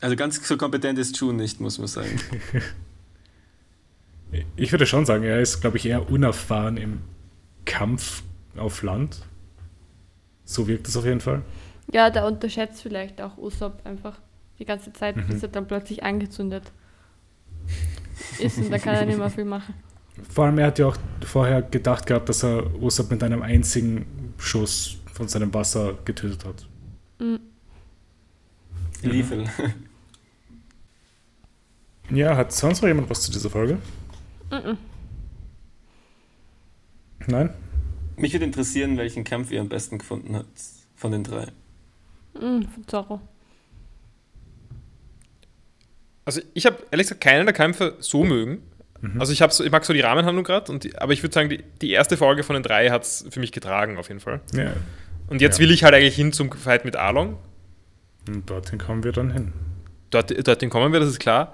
Also ganz so kompetent ist Chu nicht, muss man sagen. (laughs) Ich würde schon sagen, er ist, glaube ich, eher unerfahren im Kampf auf Land. So wirkt es auf jeden Fall. Ja, der unterschätzt vielleicht auch Usopp einfach die ganze Zeit, Mhm. bis er dann plötzlich angezündet ist und dann kann er nicht mehr viel machen. (laughs) Vor allem, er hat ja auch vorher gedacht gehabt, dass er Usopp mit einem einzigen Schuss von seinem Wasser getötet hat. Liefel. Ja, hat sonst noch jemand was zu dieser Folge? Mhm. Nein? Mich würde interessieren, welchen Kampf ihr am besten gefunden habt von den drei. Mhm, von Zorro. also ich habe ehrlich gesagt keinen der Kämpfe so mögen. Also ich, so, ich mag so die Rahmenhandlung gerade, aber ich würde sagen, die, die erste Folge von den drei hat es für mich getragen, auf jeden Fall. Ja. Und jetzt Ja. will ich halt eigentlich hin zum Fight mit Arlong. Und dorthin kommen wir dann hin. Dort, dorthin kommen wir, das ist klar.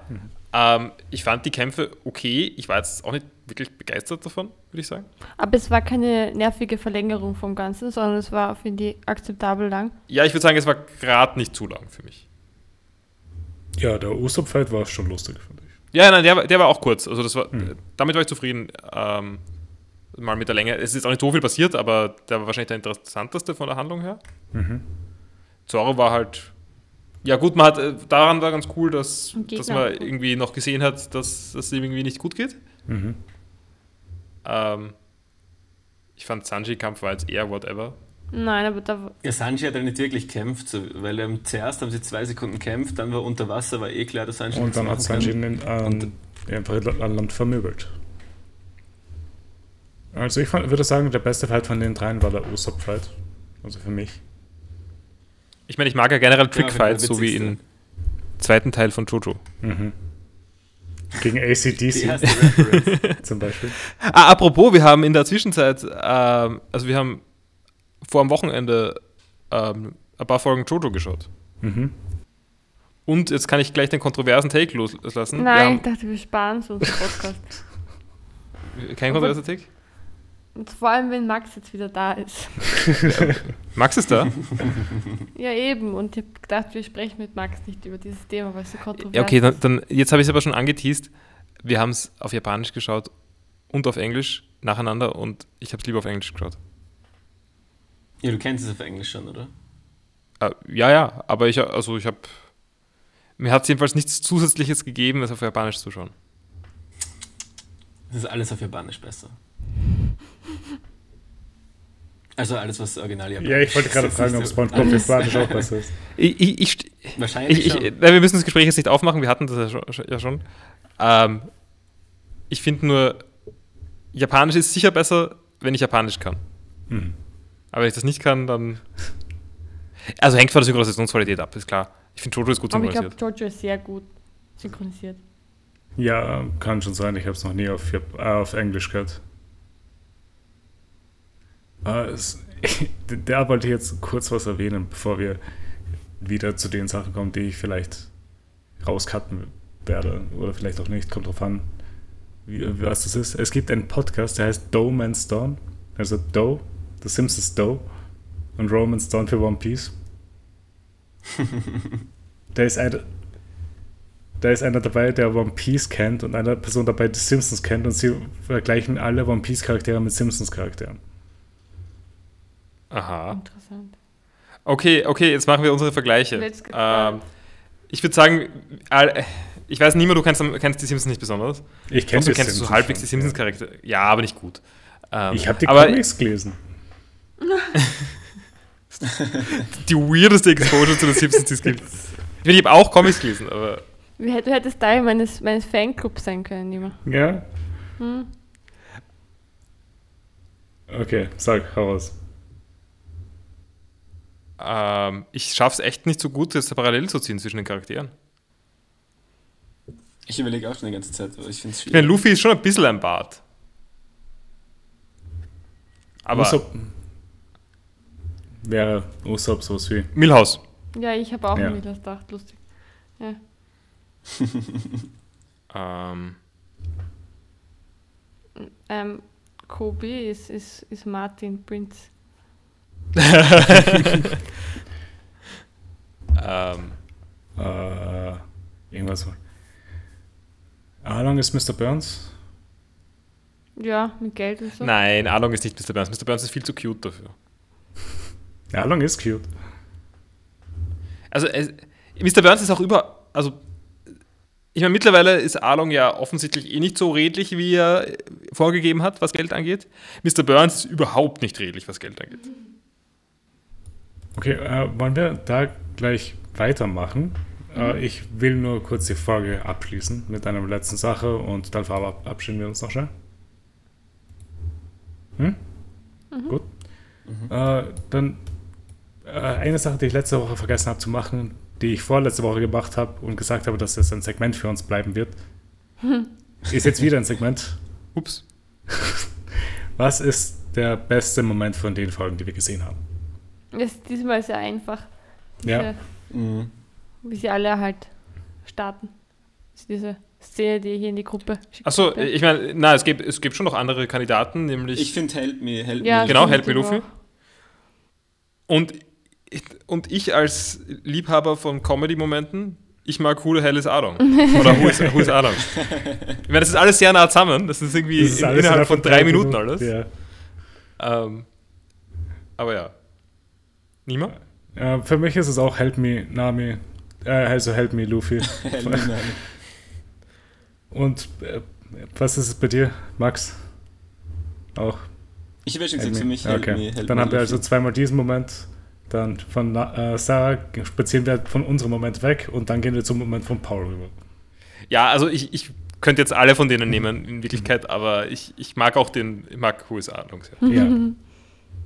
Ähm, ich fand die Kämpfe okay. Ich war jetzt auch nicht wirklich begeistert davon, würde ich sagen. Aber es war keine nervige Verlängerung vom Ganzen, sondern es war, finde ich, akzeptabel lang. Ja, ich würde sagen, es war gerade nicht zu lang für mich. Ja, der Usopp-Fight war schon lustig, finde ich. Ja, nein, der, war- der war auch kurz. Also das war, Mhm. damit war ich zufrieden. Ähm, mal mit der Länge. Es ist auch nicht so viel passiert, aber der war wahrscheinlich der interessanteste von der Handlung her. Mhm. Zorro war halt. Ja, gut, man hat, äh, daran war ganz cool, dass, dass man gut. irgendwie noch gesehen hat, dass es ihm irgendwie nicht gut geht. Mhm. Ähm, ich fand Sanji-Kampf war jetzt eher whatever. Nein, aber da Ja, Sanji hat ja nicht wirklich gekämpft, weil ähm, zuerst haben sie zwei Sekunden gekämpft, dann war unter Wasser, war eh klar, dass Sanji Und dann hat. Sanji ihn ähm, einfach an Land vermöbelt. Also ich fand, würde sagen, der beste Fight von den dreien war der Usopp-Fight. Also für mich. Ich meine, ich mag ja generell Ja, Trickfights, so wie im zweiten Teil von Jojo. Mhm. Gegen ACDC (laughs) zum Beispiel. Ah, apropos, wir haben in der Zwischenzeit, ähm, also wir haben vor am Wochenende ähm, ein paar Folgen Jojo geschaut. Mhm. Und jetzt kann ich gleich den kontroversen Take loslassen. Nein, ich dachte, wir sparen so unseren Podcast. kein kontroverser Take? Und vor allem, wenn Max jetzt wieder da ist. (laughs) Max ist da? Ja, eben. Und ich habe gedacht, wir sprechen mit Max nicht über dieses Thema, weil es so kontrovers Ja, okay, dann, dann jetzt habe ich es aber schon angeteased. Wir haben es auf Japanisch geschaut und auf Englisch nacheinander und ich habe es lieber auf Englisch geschaut. ja, du kennst es auf Englisch schon, oder? Äh, ja, ja, aber ich, also ich habe, mir hat es jedenfalls nichts Zusätzliches gegeben, als auf Japanisch zu schauen. Das ist alles auf Japanisch besser. Also alles, was original Japanisch Ja, ich wollte gerade ist, fragen, ist ob SpongeBob alles- Japanisch auch besser ist. Ich, ich, ich, Wahrscheinlich ich, ich, schon. na, wir müssen das Gespräch jetzt nicht aufmachen, wir hatten das ja schon. Ja schon. Ähm, ich finde nur, Japanisch ist sicher besser, wenn ich Japanisch kann. Mhm. Aber wenn ich das nicht kann, dann. Also hängt von der Synchronisationsqualität ab, ist klar. Ich finde Jojo ist gut Aber ich glaube, synchronisiert. Jojo ist sehr gut synchronisiert. Ja, kann schon sein. Ich habe es noch nie auf, äh, auf Englisch gehört. Es, (laughs) da wollte ich jetzt kurz was erwähnen, bevor wir wieder zu den Sachen kommen, die ich vielleicht rauscutten werde. Oder vielleicht auch nicht. Kommt drauf an, wie, was das ist. Es gibt einen Podcast, der heißt Doe Man's Dawn. Also Doe, The Simpsons Doe und Romance Dawn für One Piece. (laughs) da ist einer, da ist einer dabei, der One Piece kennt und eine Person dabei, die Simpsons kennt und sie vergleichen alle One Piece Charaktere mit Simpsons Charakteren. Aha. Interessant. Okay, okay, jetzt machen wir unsere Vergleiche. Let's get Ähm, ich würde sagen, ich weiß nicht mehr, du kennst, kennst die Simpsons nicht besonders. Ich kenne du die kennst so Simpsons halbwegs die schon, Simpsons Charaktere. Ja, aber nicht gut. Ähm, Ich habe die aber Comics gelesen. (laughs) die weirdeste Exposure zu den Simpsons, die es gibt. Ich ich habe auch Comics gelesen, aber Du hättest Teil meines, meines Fanclubs sein können, Nima. Ja? Hm? Okay, sag, hau raus. Ähm, ich schaffe es echt nicht so gut, das parallel zu ziehen zwischen den Charakteren. Ich überlege auch schon die ganze Zeit, aber ich finde es Ich meine, schwierig. Luffy ist schon ein bisschen ein Bart. Aber Usopp wäre Usopp sowas wie. Milhouse. Ja, ich habe auch Ja. an mir das gedacht, lustig. Ja. (laughs) Ähm, Ähm, Kobe ist, ist, ist Martin Prince. Ähm, Äh, irgendwas. so. How long ist Mr. Burns? Ja, mit Geld und so. nein, Arlong ist nicht Mr. Burns. Mr. Burns ist viel zu cute dafür. Ja, how long ist cute. Also, es, Mr. Burns ist auch über. Also, ich meine, mittlerweile ist Arlong ja offensichtlich eh nicht so redlich, wie er äh, vorgegeben hat, was Geld angeht. Mr. Burns ist überhaupt nicht redlich, was Geld angeht. Okay, äh, wollen wir da gleich weitermachen? Äh, ich will nur kurz die Folge abschließen mit einer letzten Sache und dann verabschieden wir uns noch schnell. Hm? Gut. Äh, dann äh, eine Sache, die ich letzte Woche vergessen habe zu machen, die ich vorletzte Woche gemacht habe und gesagt habe, dass das ein Segment für uns bleiben wird, (laughs) ist jetzt wieder ein Segment. Ups. (laughs) Was ist der beste Moment von den Folgen, die wir gesehen haben? Das ist diesmal sehr einfach. Ja. Diese, Mhm. wie sie alle halt starten. Das ist diese Szene, die ich hier in die Gruppe schicke. Achso, ich meine, na, es gibt, es gibt schon noch andere Kandidaten, nämlich. Ich finde Help Me, Help Ja, Me. genau, Help Me Luffy. Und, ich- und ich als Liebhaber von Comedy-Momenten, ich mag Who the Hell is Arlong. (laughs) Oder Who is, who is Arlong. Ich meine, das ist alles sehr nah zusammen. Das ist irgendwie Das ist in, innerhalb von drei Minuten alles. Ja. Ähm, aber ja. Niemand? Ja, für mich ist es auch Help Me Nami, äh, also Help Me Luffy. (laughs) Help Me, Nami. Und äh, was ist es bei dir, Max? Auch Ich habe ja schon gesagt, für mich Help okay. Me, Help Dann Me haben wir also zweimal diesen Moment, dann von äh, Sarah spazieren wir von unserem Moment weg und dann gehen wir zum Moment von Paul rüber. Ja, also ich, ich könnte jetzt alle von denen nehmen in Wirklichkeit, aber ich, ich mag auch den, ich mag Arlong sehr. Ja. (laughs)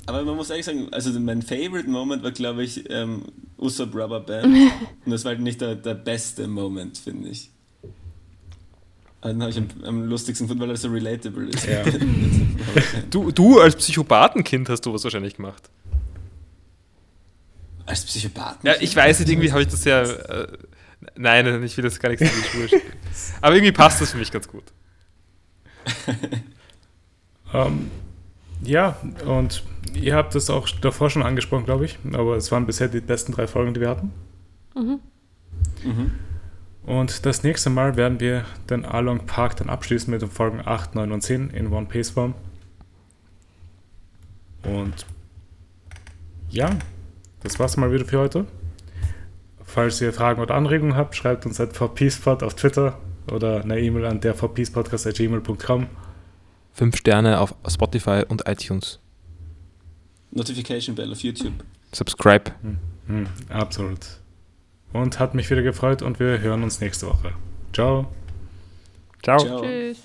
Aber man muss ehrlich sagen, also mein Favorite Moment war, glaube ich, ähm, Usopp Rubber Band. (laughs) Und das war halt nicht der, der beste Moment, finde ich. Aber Den habe ich am, am lustigsten gefunden, weil er so relatable ist. Ja. (laughs) Du, du als Psychopathenkind hast du was wahrscheinlich gemacht. Als Psychopath. Ja, ich weiß nicht, irgendwie habe ich das ja. Äh, nein, ich will das gar nicht Schuhe schicken. Aber irgendwie passt das für mich ganz gut. (laughs) Ähm, ja, und ihr habt es auch davor schon angesprochen, glaube ich, aber es waren bisher die besten drei Folgen, die wir hatten. Mhm. Mhm. Und das nächste Mal werden wir den Along Park dann abschließen mit den Folgen 8, 9 und 10 in One Piece Form. Und ja, das war's mal wieder für heute. Falls ihr Fragen oder Anregungen habt, schreibt uns at vpeacepod auf Twitter oder eine E-Mail an der vpeacepodcast.gmail.com. Fünf Sterne auf Spotify und iTunes. Notification Bell auf YouTube. Subscribe. Hm, absolut. Und hat mich wieder gefreut und wir hören uns nächste Woche. Ciao. Ciao. Ciao. Tschüss.